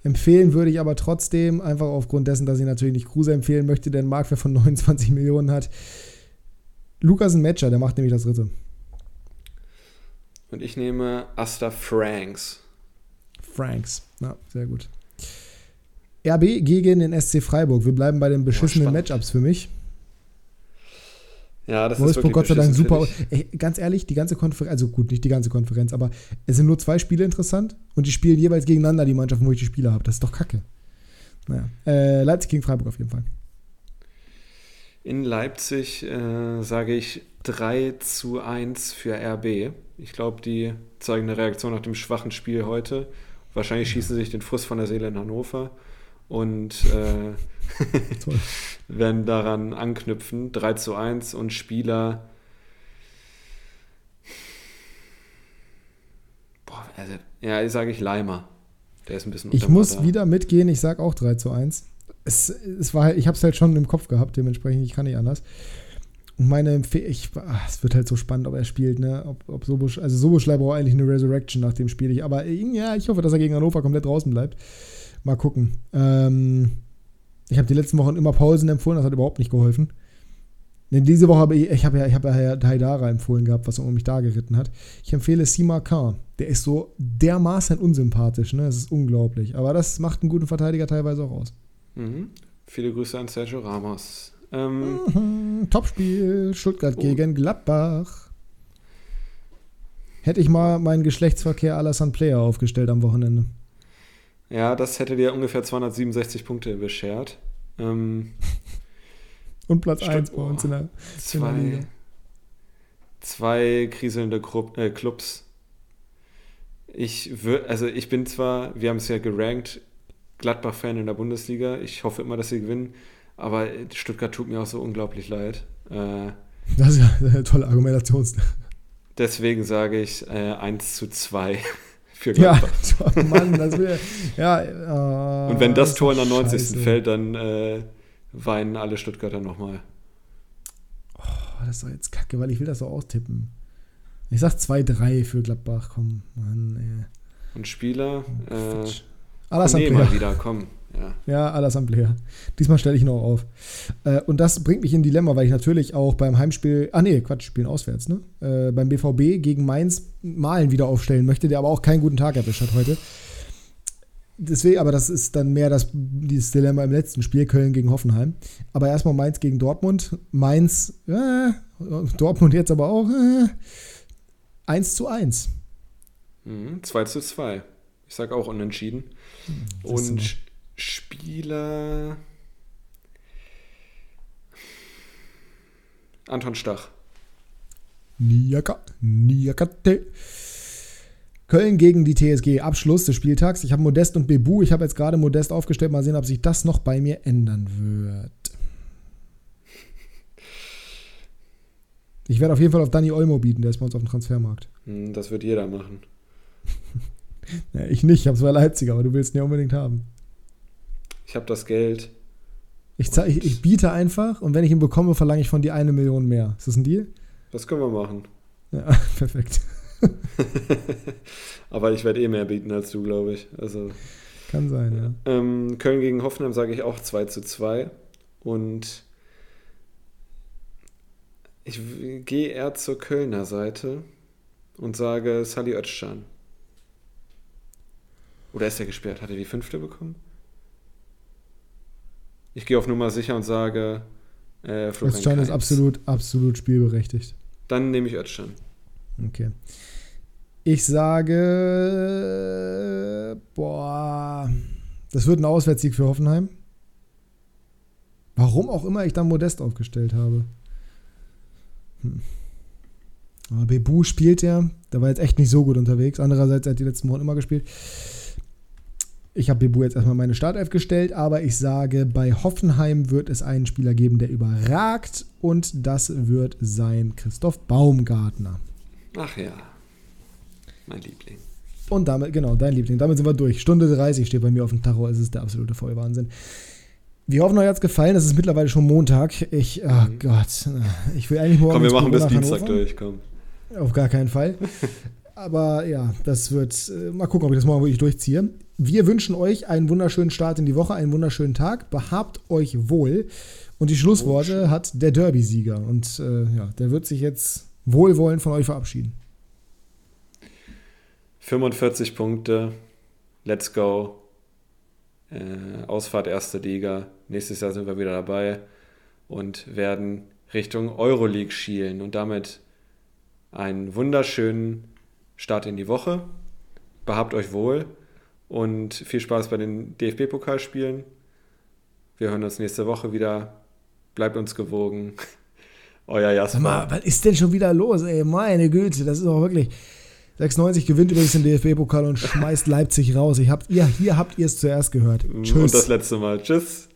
Empfehlen würde ich aber trotzdem, einfach aufgrund dessen, dass ich natürlich nicht Kruse empfehlen möchte, der einen Marktwert von 29 Millionen hat. Lukas ein Matcher, der macht nämlich das dritte. Und ich nehme Asta Franks. Franks, ja, sehr gut. RB gegen den SC Freiburg. Wir bleiben bei den beschissenen Matchups für mich. Ja, das Wolfsburg ist Gott sei Dank super. Ey, ganz ehrlich, die ganze Konferenz, also gut, nicht die ganze Konferenz, aber es sind nur zwei Spiele interessant und die spielen jeweils gegeneinander, die Mannschaften, wo ich die Spiele habe. Das ist doch kacke. Naja. Äh, Leipzig gegen Freiburg auf jeden Fall. In Leipzig äh, sage ich 3 zu 1 für RB. Ich glaube, die zeigen eine Reaktion nach dem schwachen Spiel heute. Wahrscheinlich schießen sie sich den Frust von der Seele in Hannover und äh. werden daran anknüpfen. 3 zu 1 und Spieler. Boah, also, ja, sage ich Leimer. Der ist ein bisschen Ich muss wieder mitgehen, ich sage auch 3 zu 1. Es, es war, ich habe es halt schon im Kopf gehabt, dementsprechend, ich kann nicht anders. Und meine Empfehlung, ah, es wird halt so spannend, ob er spielt, ne? Ob, ob Sobosch, also Soboschlei braucht eigentlich eine Resurrection nach dem Spiel. Ich, aber äh, ja, ich hoffe, dass er gegen Hannover komplett draußen bleibt. Mal gucken. Ähm, ich habe die letzten Wochen immer Pausen empfohlen, das hat überhaupt nicht geholfen. Denn diese Woche habe ich, ich habe ja, ich habe ja Haidara empfohlen gehabt, was um mich da geritten hat. Ich empfehle Sima K. Der ist so dermaßen unsympathisch, ne? Das ist unglaublich. Aber das macht einen guten Verteidiger teilweise auch aus. Mhm. Viele Grüße an Sergio Ramos. Ähm, Mhm, Topspiel, Stuttgart Oh. gegen Gladbach. Hätte ich mal meinen Geschlechtsverkehr à la Player aufgestellt am Wochenende. Ja, das hätte dir ungefähr 267 Punkte beschert. Ähm, Und Platz Stutt- 1 bei uns in der, in der zwei, Liga. zwei kriselnde Gru äh, Clubs. Ich also ich bin zwar, wir haben es ja gerankt, Gladbach-Fan in der Bundesliga. Ich hoffe immer, dass sie gewinnen. Aber Stuttgart tut mir auch so unglaublich leid. Äh, Das ist ja eine tolle Argumentation. deswegen sage ich äh, 1 zu 2 für Ja, oh Mann, das wäre. Ja, äh, Und wenn das Tor in der 90. scheiße. fällt, dann äh, weinen alle Stuttgarter nochmal. Oh, das ist doch jetzt kacke, weil ich will das so austippen. Ich sag 2-3 für Gladbach, komm, Mann, Und Spieler, ey. äh. Alassane Player. mal wieder, komm. Ja. Ja, Alassane. Diesmal stelle ich noch auf. Äh, und das bringt mich in ein Dilemma, weil ich natürlich auch beim Heimspiel, ah nee, Quatsch, spielen auswärts, ne? Äh, beim BVB gegen Mainz Malen wieder aufstellen möchte, der aber auch keinen guten Tag erwischt hat heute. Deswegen, aber das ist dann mehr das, dieses Dilemma im letzten Spiel, Köln gegen Hoffenheim. Aber erstmal Mainz gegen Dortmund. Mainz, äh, Dortmund jetzt aber auch, äh, 1 zu 1. Mhm, 2 zu 2. Ich sage auch unentschieden. Und Spieler. Anton Stach. Niaka, Niakate. Köln gegen die TSG, Abschluss des Spieltags. Ich habe Modest und Bebu. Ich habe jetzt gerade Modest aufgestellt. Mal sehen, ob sich das noch bei mir ändern wird. Ich werde auf jeden Fall auf Danny Olmo bieten, der ist bei uns auf dem Transfermarkt. Hm, Das wird jeder machen. Ja, ich nicht, ich habe zwei Leipziger, aber du willst ihn ja unbedingt haben. Ich habe das Geld. Ich, ich, ich biete einfach und wenn ich ihn bekomme, verlange ich von dir eine Million mehr. Ist das ein Deal? Das können wir machen. Ja, perfekt. Aber ich werde eh mehr bieten als du, glaube ich. Also Kann sein, ja. ähm, Köln gegen Hoffenheim sage ich auch 2 zu 2. Und ich gehe eher zur Kölner Seite und sage Sally Özcan. Oder ist er gesperrt? Hat er die fünfte bekommen? Ich gehe auf Nummer sicher und sage äh, Özcan ist absolut, absolut spielberechtigt. Dann nehme ich Özcan. Okay. Ich sage, boah, das wird ein Auswärtssieg für Hoffenheim. Warum auch immer ich dann Modest aufgestellt habe. Hm. Aber Bebu spielt ja, der war jetzt echt nicht so gut unterwegs. Andererseits hat er die letzten Wochen immer gespielt. Ich habe Bebu jetzt erstmal meine Startelf gestellt, aber ich sage, bei Hoffenheim wird es einen Spieler geben, der überragt und das wird sein Christoph Baumgartner. Ach ja. Mein Liebling. Und damit, genau, dein Liebling. Damit sind wir durch. Stunde 30 steht bei mir auf dem Tacho. Es ist der absolute Vollwahnsinn. Wir hoffen, euch hat es gefallen. Es ist mittlerweile schon Montag. Ich, oh Mhm. Gott. Ich will eigentlich morgen. Komm, wir machen bis Dienstag Hannover. durch, komm. Auf gar keinen Fall. Aber ja, das wird, äh, mal gucken, ob ich das morgen wirklich durchziehe. Wir wünschen euch einen wunderschönen Start in die Woche, einen wunderschönen Tag. Behabt euch wohl. Und die Schlussworte hat der Derby-Sieger. Und äh, ja, der wird sich jetzt wohlwollend von euch verabschieden. 45 Punkte. Let's go. Äh, Ausfahrt erste Liga. Nächstes Jahr sind wir wieder dabei und werden Richtung Euroleague schielen und damit einen wunderschönen Start in die Woche. Behabt euch wohl und viel Spaß bei den DFB-Pokalspielen. Wir hören uns nächste Woche wieder. Bleibt uns gewogen. Euer Jasper. Mal, was ist denn schon wieder los, ey? Meine Güte, das ist auch wirklich. 96 gewinnt übrigens den DFB-Pokal und schmeißt Leipzig raus. Ich hab, ihr, hier habt ihr es zuerst gehört. Tschüss. Und das letzte Mal. Tschüss.